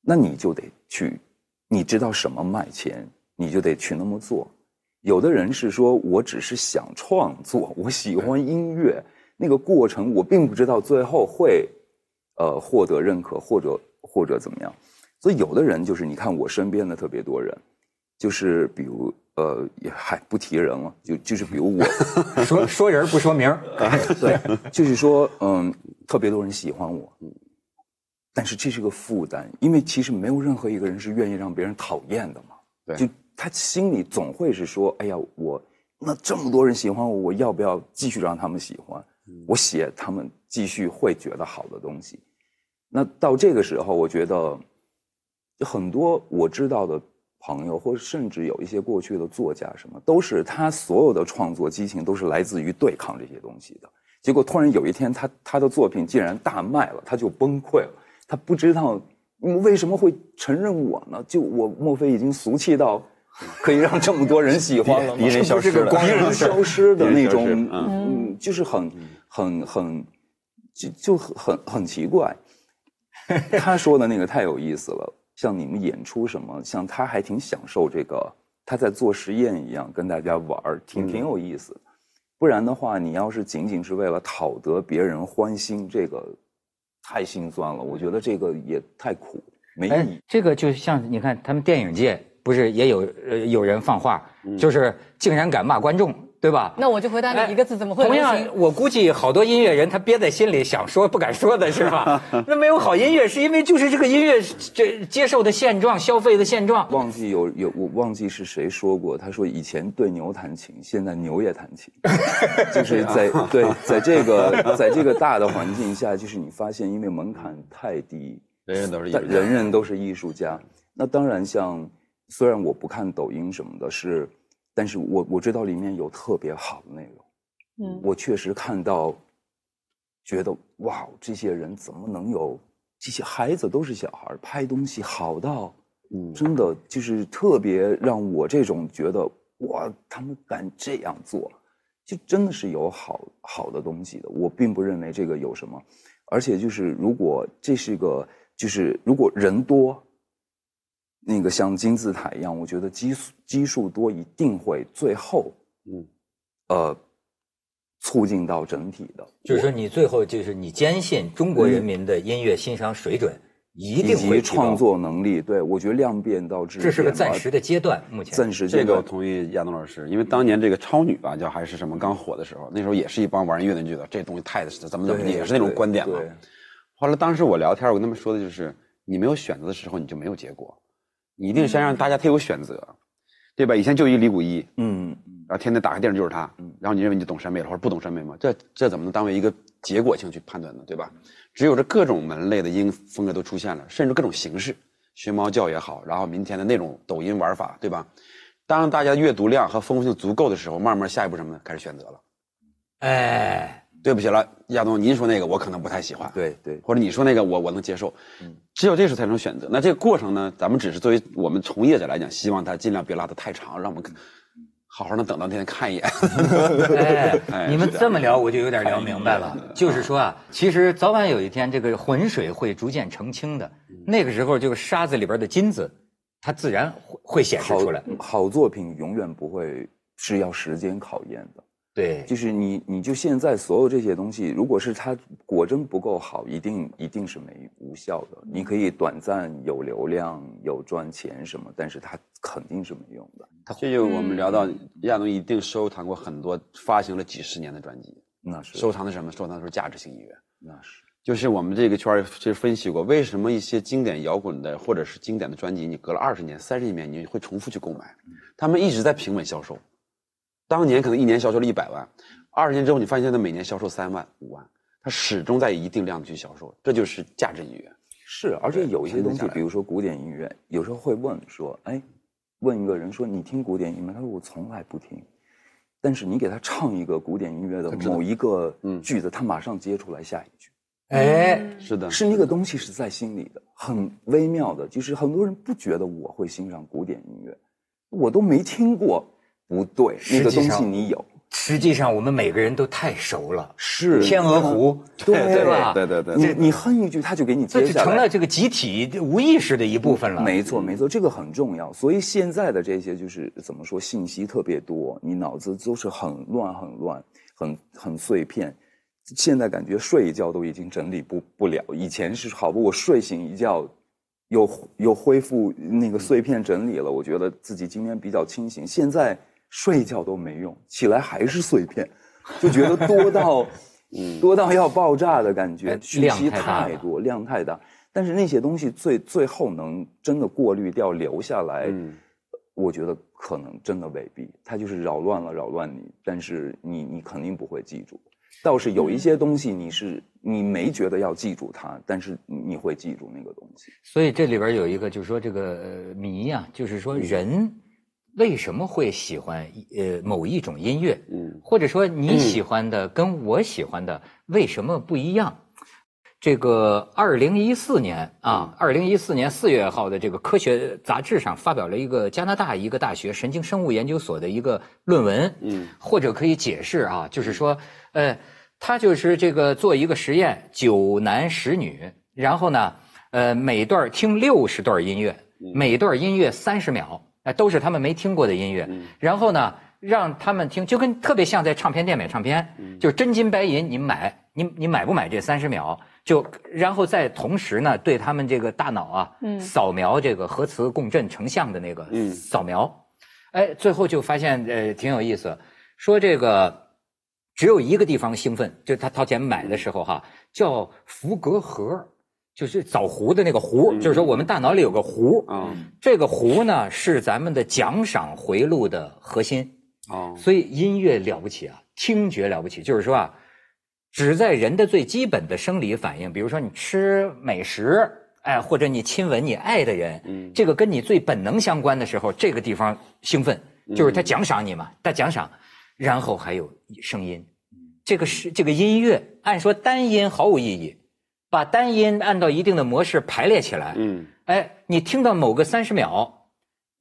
那你就得去，你知道什么卖钱，你就得去那么做。有的人是说我只是想创作，我喜欢音乐，那个过程我并不知道最后会，呃，获得认可或者或者怎么样。所以有的人就是你看我身边的特别多人，就是比如。呃，也还不提人了，就就是比如我，说说人不说名 对，就是说，嗯，特别多人喜欢我，嗯，但是这是个负担，因为其实没有任何一个人是愿意让别人讨厌的嘛，对，就他心里总会是说，哎呀，我那这么多人喜欢我，我要不要继续让他们喜欢？我写他们继续会觉得好的东西，那到这个时候，我觉得很多我知道的。朋友，或者甚至有一些过去的作家，什么都是他所有的创作激情都是来自于对抗这些东西的。结果突然有一天，他他的作品竟然大卖了，他就崩溃了。他不知道为什么会承认我呢？就我莫非已经俗气到可以让这么多人喜欢了吗？敌人消失了，敌人消失的那种，嗯，就是很很很就就很很奇怪。他说的那个太有意思了。像你们演出什么，像他还挺享受这个，他在做实验一样，跟大家玩儿，挺挺有意思。不然的话，你要是仅仅是为了讨得别人欢心，这个太心酸了。我觉得这个也太苦，没意义。这个就像你看，他们电影界不是也有呃有人放话，就是竟然敢骂观众。对吧？那我就回答你一个字，怎么会？同样，我估计好多音乐人他憋在心里想说不敢说的是吧？那没有好音乐，是因为就是这个音乐这接受的现状、消费的现状。忘记有有我忘记是谁说过，他说以前对牛弹琴，现在牛也弹琴，就是在对在这个在这个大的环境下，就是你发现因为门槛太低，人人都是人人都是艺术家。那当然，像虽然我不看抖音什么的，是。但是我我知道里面有特别好的内容，嗯，我确实看到，觉得哇，这些人怎么能有这些孩子都是小孩拍东西好到，嗯，真的就是特别让我这种觉得哇，他们敢这样做，就真的是有好好的东西的。我并不认为这个有什么，而且就是如果这是个就是如果人多。那个像金字塔一样，我觉得基数基数多一定会最后，嗯，呃，促进到整体的。就是说，你最后就是你坚信中国人民的音乐欣赏水准一定会创作能力。对，我觉得量变到质。这是个暂时的阶段，目前暂时这个我同意亚东老师，因为当年这个超女吧，叫还是什么刚火的时候，那时候也是一帮玩音乐的觉得这东西太怎么怎么也是那种观点嘛。后来当时我聊天，我跟他们说的就是，你没有选择的时候，你就没有结果。你一定先让大家他有选择，对吧？以前就一李谷一，嗯，然后天天打开电视就是他，然后你认为你懂审美了或者不懂审美吗？这这怎么能当为一个结果性去判断呢？对吧？只有这各种门类的音风格都出现了，甚至各种形式，学猫叫也好，然后明天的那种抖音玩法，对吧？当大家阅读量和丰富性足够的时候，慢慢下一步什么呢？开始选择了。哎，对不起了，亚东，您说那个我可能不太喜欢，对对，或者你说那个我我能接受，嗯，只有这时候才能选择。那这个过程呢，咱们只是作为我们从业者来讲，希望他尽量别拉得太长，让我们好好的等到那天看一眼。哎，你们这么聊，我就有点聊明白了。就是说啊，其实早晚有一天，这个浑水会逐渐澄清的，那个时候，这个沙子里边的金子。它自然会会显示出来。好作品永远不会是要时间考验的。对，就是你，你就现在所有这些东西，如果是它果真不够好，一定一定是没无效的。你可以短暂有流量、有赚钱什么，但是它肯定是没用的。这就我们聊到亚东一定收藏过很多发行了几十年的专辑，那是收藏的什么？收藏的是价值性音乐，那是。就是我们这个圈儿其实分析过，为什么一些经典摇滚的或者是经典的专辑，你隔了二十年、三十年，你会重复去购买？他们一直在平稳销售，当年可能一年销售了一百万，二十年之后你发现它每年销售三万、五万，它始终在一定量的去销售，这就是价值音乐。是，而且有一些东西，比如说古典音乐，有时候会问说，哎，问一个人说你听古典音乐？他说我从来不听，但是你给他唱一个古典音乐的某一个句子，他马上接出来下一句。哎，是的，是那个东西是在心里的，很微妙的。就是很多人不觉得我会欣赏古典音乐，我都没听过。不对，那个东西你有。实际上，我们每个人都太熟了。是天鹅湖，对对吧？对对对。你你哼一句，他就给你接下来。成了这个集体无意识的一部分了。没错没错，这个很重要。所以现在的这些就是怎么说，信息特别多，你脑子都是很乱很乱，很很碎片。现在感觉睡一觉都已经整理不不了，以前是好不我睡醒一觉，又又恢复那个碎片整理了，我觉得自己今天比较清醒。现在睡一觉都没用，起来还是碎片，就觉得多到，多到要爆炸的感觉，讯息太多，量太大。但是那些东西最最后能真的过滤掉留下来，我觉得可能真的未必，它就是扰乱了扰乱你，但是你你肯定不会记住。倒是有一些东西，你是你没觉得要记住它，但是你会记住那个东西。所以这里边有一个，就是说这个谜啊，就是说人为什么会喜欢呃某一种音乐，嗯，或者说你喜欢的跟我喜欢的为什么不一样？这个二零一四年啊，二零一四年四月号的这个科学杂志上发表了一个加拿大一个大学神经生物研究所的一个论文，嗯，或者可以解释啊，就是说，呃。他就是这个做一个实验，九男十女，然后呢，呃，每段听六十段音乐，每段音乐三十秒，哎，都是他们没听过的音乐，然后呢，让他们听，就跟特别像在唱片店买唱片，就真金白银，你买，你你买不买这三十秒？就然后再同时呢，对他们这个大脑啊，扫描这个核磁共振成像的那个扫描，哎，最后就发现呃挺有意思，说这个。只有一个地方兴奋，就他掏钱买的时候哈，叫福格核，就是枣核的那个核，就是说我们大脑里有个核啊，这个核呢是咱们的奖赏回路的核心啊，所以音乐了不起啊，听觉了不起，就是说啊，只在人的最基本的生理反应，比如说你吃美食，哎，或者你亲吻你爱的人，嗯，这个跟你最本能相关的时候，这个地方兴奋，就是他奖赏你嘛，他奖赏。然后还有声音，这个是这个音乐，按说单音毫无意义，把单音按照一定的模式排列起来，嗯，哎，你听到某个三十秒，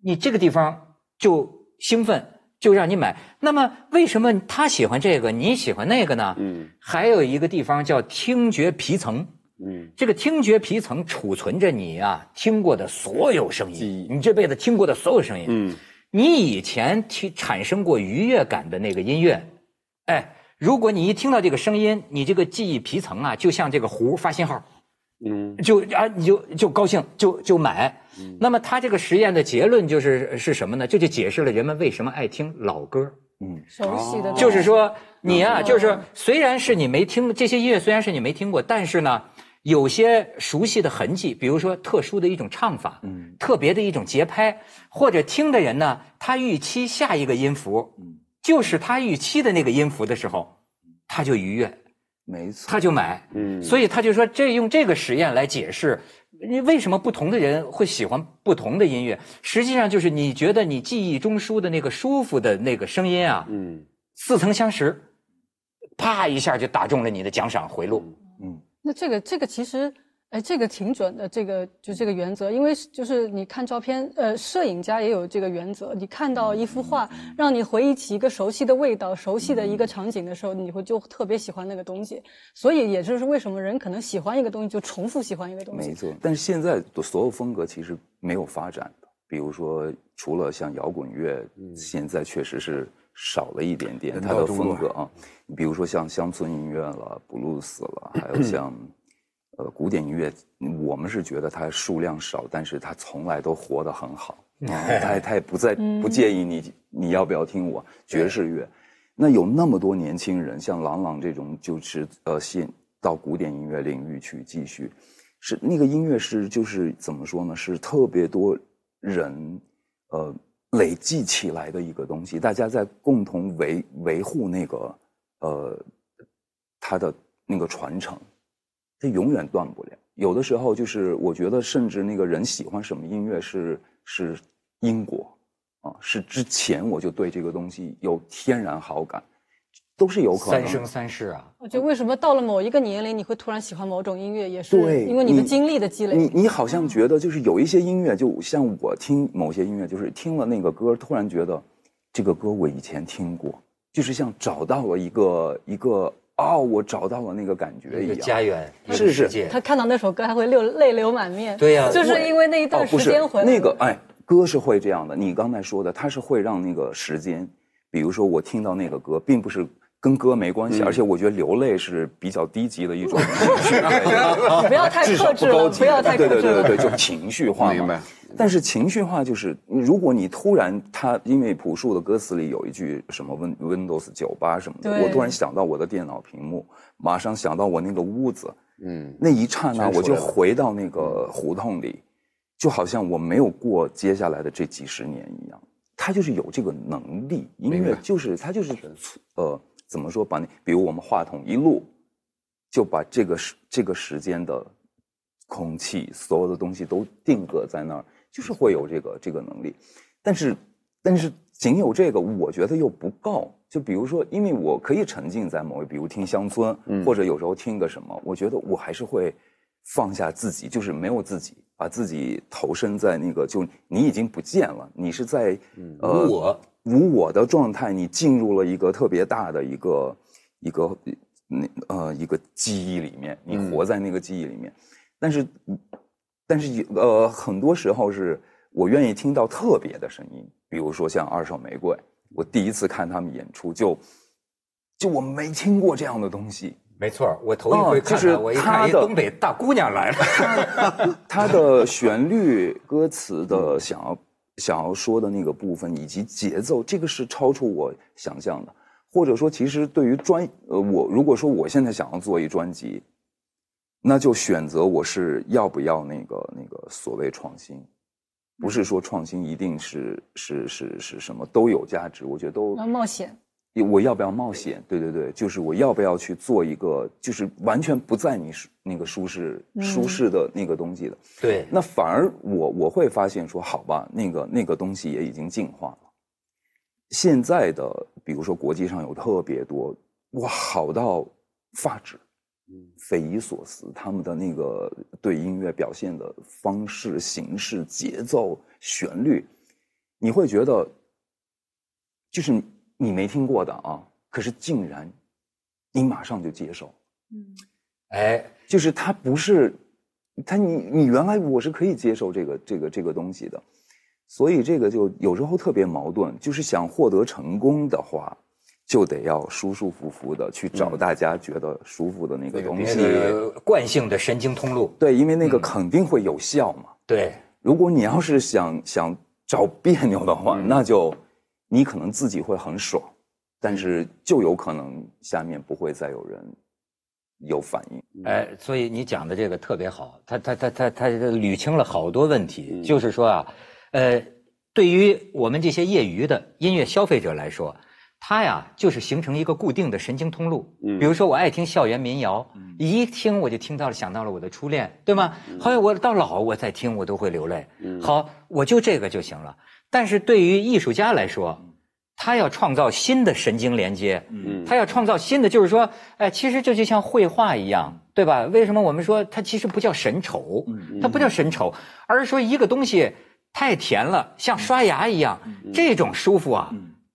你这个地方就兴奋，就让你买。那么为什么他喜欢这个，你喜欢那个呢？嗯，还有一个地方叫听觉皮层，嗯，这个听觉皮层储存着你啊听过的所有声音，你这辈子听过的所有声音，嗯。你以前听产生过愉悦感的那个音乐，哎，如果你一听到这个声音，你这个记忆皮层啊，就像这个壶发信号，嗯，就啊，你就就高兴，就就买。那么他这个实验的结论就是是什么呢？这就解释了人们为什么爱听老歌。嗯，熟悉的，就是说你啊，就是虽然是你没听这些音乐，虽然是你没听过，但是呢，有些熟悉的痕迹，比如说特殊的一种唱法，嗯，特别的一种节拍，或者听的人呢，他预期下一个音符，嗯，就是他预期的那个音符的时候，他就愉悦，没错，他就买，嗯，所以他就说，这用这个实验来解释，你为什么不同的人会喜欢不同的音乐？实际上就是你觉得你记忆中枢的那个舒服的那个声音啊，嗯，似曾相识，啪一下就打中了你的奖赏回路，嗯。那这个这个其实，哎，这个挺准的。这个就这个原则，因为就是你看照片，呃，摄影家也有这个原则。你看到一幅画，让你回忆起一个熟悉的味道、熟悉的一个场景的时候，你会就特别喜欢那个东西。所以，也就是为什么人可能喜欢一个东西，就重复喜欢一个东西。没错。但是现在的所有风格其实没有发展的，比如说，除了像摇滚乐，现在确实是少了一点点它的风格啊。你比如说像乡村音乐了、布鲁斯了，还有 像，呃，古典音乐，我们是觉得它数量少，但是它从来都活得很好。他他也不在不介意你你要不要听我爵士乐。那有那么多年轻人，像郎朗这种，就是呃，现到古典音乐领域去继续，是那个音乐是就是怎么说呢？是特别多人呃累计起来的一个东西，大家在共同维维护那个。呃，他的那个传承，它永远断不了。有的时候就是，我觉得甚至那个人喜欢什么音乐是是因果啊，是之前我就对这个东西有天然好感，都是有可能。三生三世啊！我觉得为什么到了某一个年龄你会突然喜欢某种音乐，也是因为你的经历的积累。你你好像觉得就是有一些音乐，就像我听某些音乐，就是听了那个歌，突然觉得这个歌我以前听过。就是像找到了一个一个哦，我找到了那个感觉一样，家园，是是。他看到那首歌还会流泪流满面，对呀，就是因为那一段时间回来。那个哎，歌是会这样的。你刚才说的，它是会让那个时间，比如说我听到那个歌，并不是。跟歌没关系，而且我觉得流泪是比较低级的一种情绪，不要太克制了，不要太克制对对对对对，就情绪化明白。但是情绪化就是，如果你突然他因为朴树的歌词里有一句什么 Win Windows 九八什么的，我突然想到我的电脑屏幕，马上想到我那个屋子，嗯，那一刹那我就回到那个胡同里，就好像我没有过接下来的这几十年一样。他就是有这个能力，音乐就是他就是呃。怎么说？把你，比如我们话筒一录，就把这个时这个时间的空气，所有的东西都定格在那儿，就是会有这个这个能力。但是，但是仅有这个，我觉得又不够。就比如说，因为我可以沉浸在某，比如听乡村，或者有时候听个什么，我觉得我还是会放下自己，就是没有自己，把自己投身在那个，就你已经不见了，你是在呃我。无我的状态，你进入了一个特别大的一个一个那呃一个记忆里面，你活在那个记忆里面。但是，但是呃很多时候是我愿意听到特别的声音，比如说像二手玫瑰，我第一次看他们演出，就就我没听过这样的东西。没错，我头一回看他，我一看，一东北大姑娘来了。他的旋律、歌词的想要。想要说的那个部分以及节奏，这个是超出我想象的。或者说，其实对于专呃，我如果说我现在想要做一专辑，那就选择我是要不要那个那个所谓创新，不是说创新一定是是是是什么都有价值，我觉得都要冒险。我要不要冒险？对对对，就是我要不要去做一个，就是完全不在你那个舒适舒适的那个东西的。对，那反而我我会发现说，好吧，那个那个东西也已经进化了。现在的，比如说国际上有特别多，哇，好到发指，匪夷所思，他们的那个对音乐表现的方式、形式、节奏、旋律，你会觉得，就是。你没听过的啊，可是竟然，你马上就接受，嗯，哎，就是他不是，他你你原来我是可以接受这个这个这个东西的，所以这个就有时候特别矛盾，就是想获得成功的话，就得要舒舒服服的去找大家觉得舒服的那个东西，惯性的神经通路，对，因为那个肯定会有效嘛，对，如果你要是想想找别扭的话，那就。你可能自己会很爽，但是就有可能下面不会再有人有反应。哎，所以你讲的这个特别好，他他他他他捋清了好多问题，就是说啊，呃，对于我们这些业余的音乐消费者来说。它呀，就是形成一个固定的神经通路。嗯，比如说我爱听校园民谣，一听我就听到了，想到了我的初恋，对吗？好像我到老我再听我都会流泪。嗯，好，我就这个就行了。但是对于艺术家来说，他要创造新的神经连接。嗯，他要创造新的，就是说，哎，其实这就像绘画一样，对吧？为什么我们说它其实不叫神丑？它不叫神丑，而是说一个东西太甜了，像刷牙一样，这种舒服啊。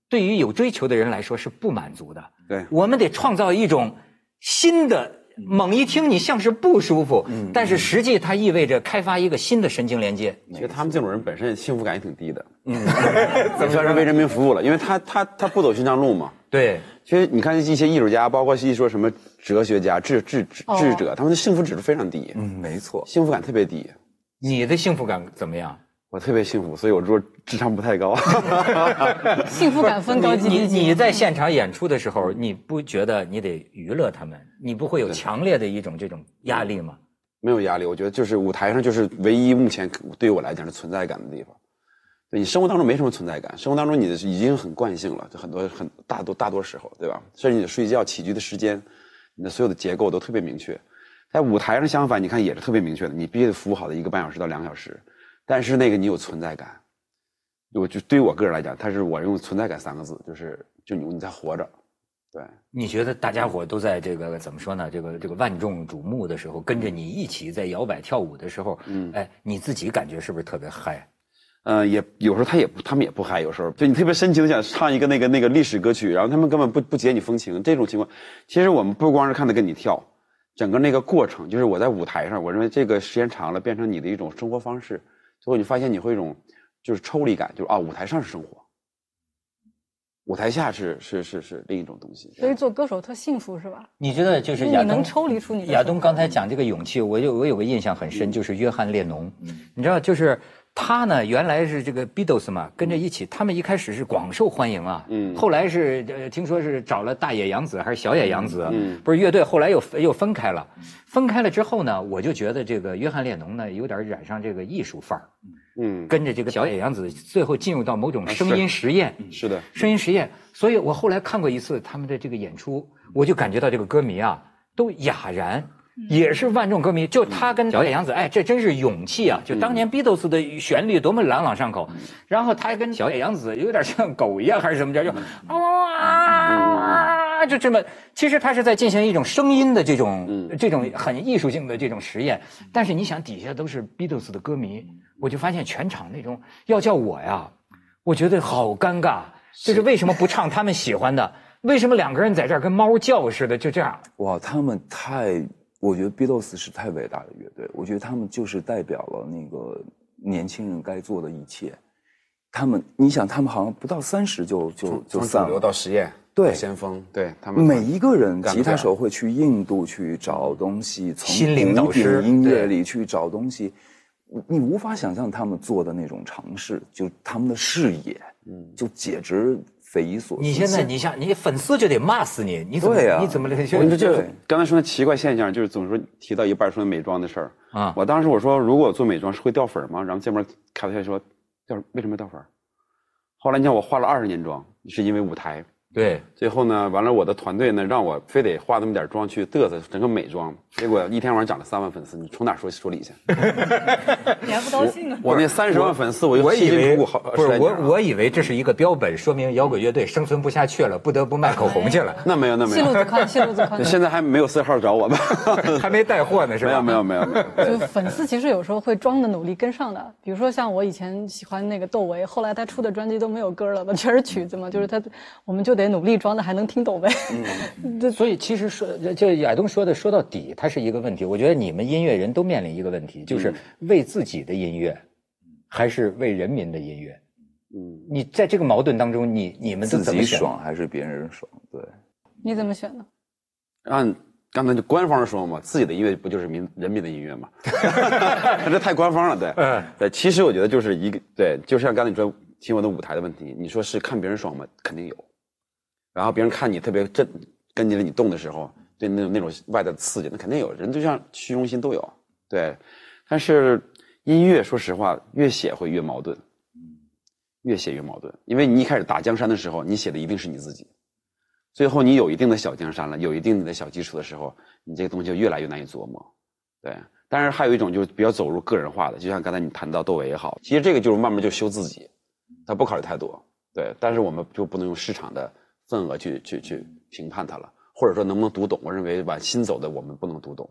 对于有追求的人来说是不满足的。对，我们得创造一种新的，猛一听你像是不舒服，但是实际它意味着开发一个新的神经连接。其实他们这种人本身幸福感也挺低的。嗯，算是为人民服务了，因为他他他不走寻常路嘛。对，其实你看一些艺术家，包括一说什么哲学家、智智智者，他们的幸福指数非常低。嗯，没错，幸福感特别低。你的幸福感怎么样？我特别幸福，所以我说智商不太高。幸福感分高低。你你在现场演出的时候，你不觉得你得娱乐他们？你不会有强烈的一种这种压力吗？没有压力，我觉得就是舞台上就是唯一目前对于我来讲是存在感的地方。对你生活当中没什么存在感，生活当中你的已经很惯性了，就很多很大多大多时候，对吧？甚至你的睡觉起居的时间，你的所有的结构都特别明确。在舞台上相反，你看也是特别明确的，你必须得服务好的一个半小时到两个小时。但是那个你有存在感，我就对于我个人来讲，他是我用“存在感”三个字，就是就你你在活着，对。你觉得大家伙都在这个怎么说呢？这个这个万众瞩目的时候，跟着你一起在摇摆跳舞的时候，嗯，哎，你自己感觉是不是特别嗨？嗯，也有时候他也不，他们也不嗨。有时候就你特别深情的想唱一个那个那个历史歌曲，然后他们根本不不解你风情。这种情况，其实我们不光是看他跟你跳，整个那个过程，就是我在舞台上，我认为这个时间长了，变成你的一种生活方式。最后你发现你会一种就是抽离感，就是啊，舞台上是生活，舞台下是是是是另一种东西。所以做歌手特幸福是吧？你觉得就是你能抽离出你亚东刚才讲这个勇气，我有我有个印象很深，就是约翰列侬，你知道就是。他呢，原来是这个 Beatles 嘛，跟着一起。他们一开始是广受欢迎啊，嗯，后来是呃，听说是找了大野洋子还是小野洋子，嗯，不是乐队，后来又又分开了。分开了之后呢，我就觉得这个约翰列侬呢，有点染上这个艺术范儿，嗯，跟着这个小野洋子，最后进入到某种声音实验，是的，声音实验。所以我后来看过一次他们的这个演出，我就感觉到这个歌迷啊，都哑然。也是万众歌迷，就他跟小野洋子，哎，这真是勇气啊！就当年 Beatles 的旋律多么朗朗上口，然后他跟小野洋子有点像狗一样还是什么叫，就啊，就这么，其实他是在进行一种声音的这种这种很艺术性的这种实验。但是你想，底下都是 Beatles 的歌迷，我就发现全场那种要叫我呀，我觉得好尴尬。就是为什么不唱他们喜欢的？为什么两个人在这儿跟猫叫似的？就这样。哇，他们太。我觉得 Beatles 是太伟大的乐队，我觉得他们就是代表了那个年轻人该做的一切。他们，你想，他们好像不到三十就就就散了。流到实验，对先锋，对他们每一个人，吉他手会去印度去找东西，从古典音乐里去找东西，你无法想象他们做的那种尝试，就他们的视野，嗯，就简直。匪夷所思。你现在，你想你粉丝就得骂死你，你怎么你怎么我跟你说，就刚才说那奇怪现象，就是总说提到一半说美妆的事儿啊。我当时我说，如果做美妆是会掉粉吗？然后这边开玩笑说，掉为什么掉粉？后来你看我化了二十年妆，是因为舞台。对，最后呢，完了，我的团队呢，让我非得化那么点妆去嘚瑟，整个美妆，结果一天晚上涨了三万粉丝，你从哪说说理去？你还不高兴啊？我那三十万粉丝，我就辛辛苦苦好，不是我，我以为这是一个标本，说明摇滚乐队生存不下去了，不得不卖口红去了。那没有，那没有。戏路子宽，戏路子宽。现在还没有四号找我们，还没带货呢，是吧？没有，没有，没有。就粉丝其实有时候会装的努力跟上的，比如说像我以前喜欢那个窦唯，后来他出的专辑都没有歌了，全是曲子嘛，就是他，我们就得努力装的还。能听懂呗？嗯，所以其实说，就亚东说的，说到底，它是一个问题。我觉得你们音乐人都面临一个问题，就是为自己的音乐，还是为人民的音乐？嗯，你在这个矛盾当中，你你们自己爽还是别人爽？对，你怎么选呢？按刚才就官方说嘛，自己的音乐不就是民人民的音乐吗？这太官方了，对，嗯，对。其实我觉得就是一个，对，就像刚才你说听我的舞台的问题，你说是看别人爽吗？肯定有。然后别人看你特别震，跟着你动的时候，对那种那种外在刺激，那肯定有人就像虚荣心都有，对。但是音乐，说实话，越写会越矛盾，越写越矛盾。因为你一开始打江山的时候，你写的一定是你自己，最后你有一定的小江山了，有一定的小基础的时候，你这个东西就越来越难以琢磨，对。但是还有一种就是比较走入个人化的，就像刚才你谈到窦唯也好，其实这个就是慢慢就修自己，他不考虑太多，对。但是我们就不能用市场的份额去去去评判它了，或者说能不能读懂？我认为往新走的我们不能读懂。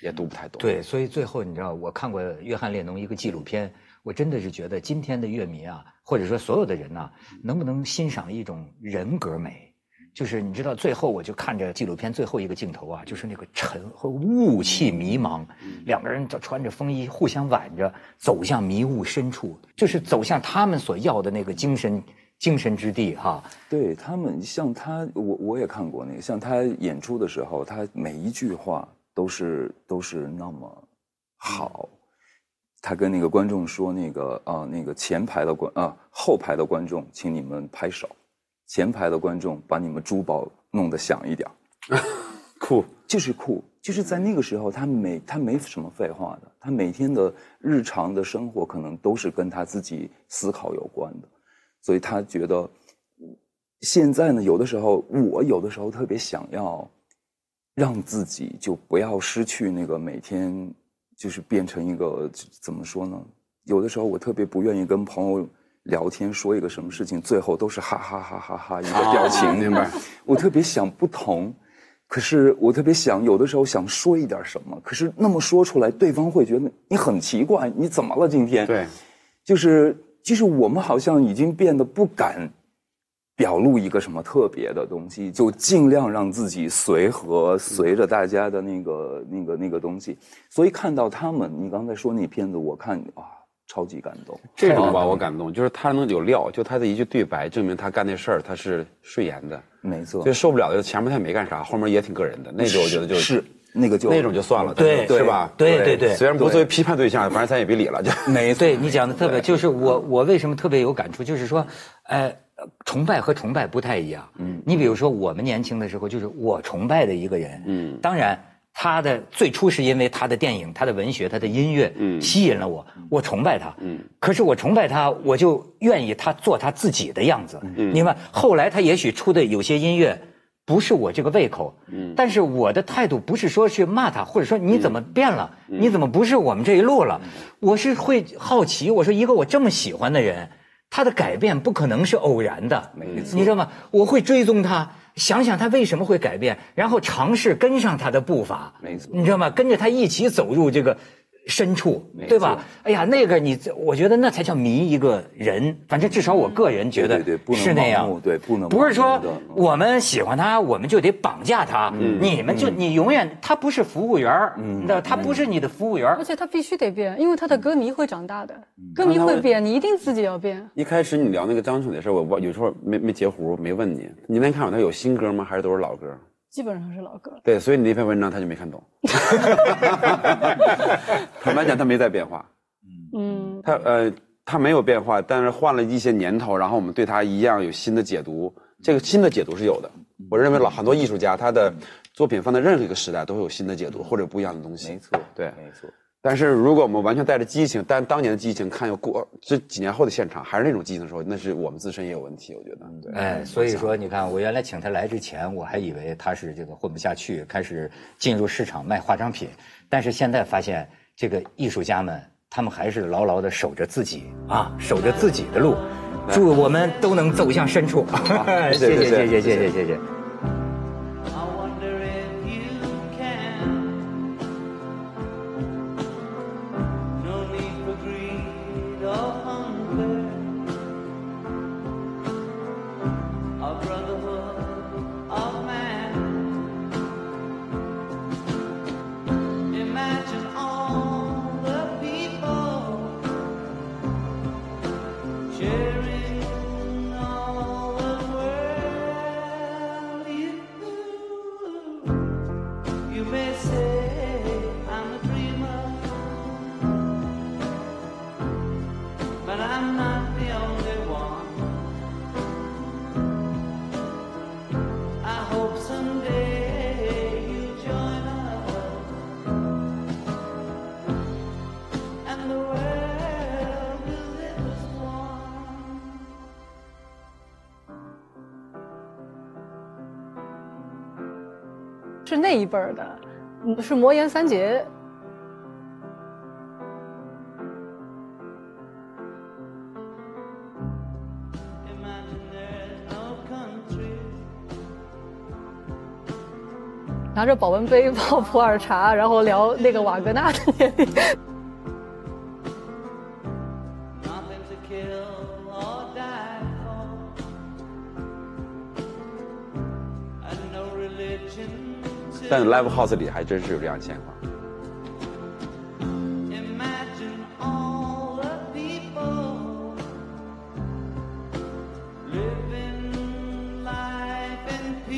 也读不太懂。对，所以最后你知道，我看过约翰列侬一个纪录片，我真的是觉得今天的乐迷啊，或者说所有的人呢，能不能欣赏一种人格美？就是你知道，最后我就看着纪录片最后一个镜头啊，就是那个沉和雾气迷茫，两个人都穿着风衣，互相挽着走向迷雾深处，就是走向他们所要的那个精神精神之地哈。对他们，像他，我我也看过那个，像他演出的时候，他每一句话。都是都是那么好，他跟那个观众说：“那个啊，那个前排的观啊，后排的观众，请你们拍手；前排的观众，把你们珠宝弄得响一点。”酷，就是酷，就是在那个时候，他每他没什么废话的，他每天的日常的生活可能都是跟他自己思考有关的，所以他觉得现在呢，有的时候我有的时候特别想要。让自己就不要失去那个每天，就是变成一个怎么说呢？有的时候我特别不愿意跟朋友聊天，说一个什么事情，最后都是哈哈哈哈哈一个表情，明白？我特别想不同，可是我特别想有的时候想说一点什么，可是那么说出来，对方会觉得你很奇怪，你怎么了今天？对，就是就是我们好像已经变得不敢。表露一个什么特别的东西，就尽量让自己随和，随着大家的那个、那个、那个东西。所以看到他们，你刚才说那片子，我看啊，超级感动。这种把我感动，就是他能有料，就他的一句对白，证明他干那事儿他是顺延的。没错。最受不了的前面他也没干啥，后面也挺个人的。那种我觉得就是那个就那种就算了，对，是吧？对对对。虽然不作为批判对象，反正咱也别理了。就没 对你讲的特别，就是我我为什么特别有感触，就是说，哎。崇拜和崇拜不太一样。嗯，你比如说，我们年轻的时候，就是我崇拜的一个人。嗯，当然，他的最初是因为他的电影、他的文学、他的音乐，嗯，吸引了我，我崇拜他。嗯，可是我崇拜他，我就愿意他做他自己的样子。嗯，你看，后来他也许出的有些音乐不是我这个胃口。嗯，但是我的态度不是说去骂他，或者说你怎么变了？你怎么不是我们这一路了？我是会好奇，我说一个我这么喜欢的人。他的改变不可能是偶然的，没错你知道吗？我会追踪他，想想他为什么会改变，然后尝试跟上他的步伐，没错你知道吗？跟着他一起走入这个。深处，对吧？哎呀，那个你，我觉得那才叫迷一个人。反正至少我个人觉得是那样。对，不能不是说我们喜欢他，我们就得绑架他。你们就你永远他不是服务员那他不是你的服务员而且他必须得变，因为他的歌迷会长大的，歌迷会变，你一定自己要变。一开始你聊那个张楚的事我我有时候没没截胡，没问你。你那天看他有新歌吗？还是都是老歌？基本上是老歌，对，所以你那篇文章他就没看懂。坦白讲，他没在变化。嗯，他呃，他没有变化，但是换了一些年头，然后我们对他一样有新的解读。这个新的解读是有的。我认为老很多艺术家，他的作品放在任何一个时代都会有新的解读或者不一样的东西。没错，对，没错。但是如果我们完全带着激情，但当年的激情看过这几年后的现场，还是那种激情的时候，那是我们自身也有问题，我觉得。对。哎，所以说你看，我原来请他来之前，我还以为他是这个混不下去，开始进入市场卖化妆品。但是现在发现，这个艺术家们，他们还是牢牢的守着自己啊，守着自己的路。祝我们都能走向深处。谢谢谢谢谢谢谢谢。那一辈儿的，是魔岩三杰。拿着保温杯泡普洱茶，然后聊那个瓦格纳的年龄。但 live house 里还真是有这样情况。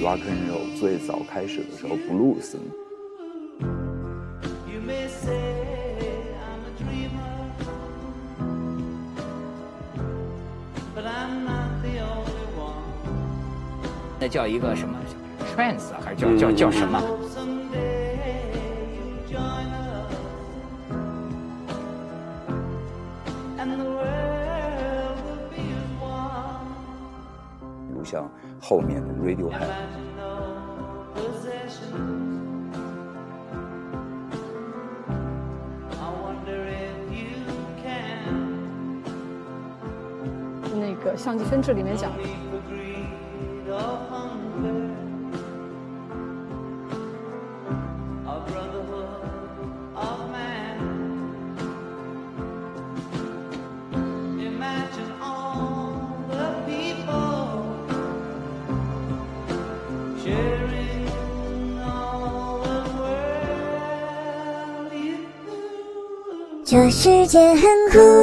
Rock and roll 最早开始的时候，blues。那叫一个什么？trance 还是叫叫叫什么？比如像后面的 Radiohead，那个相机分制里面讲。世界很酷。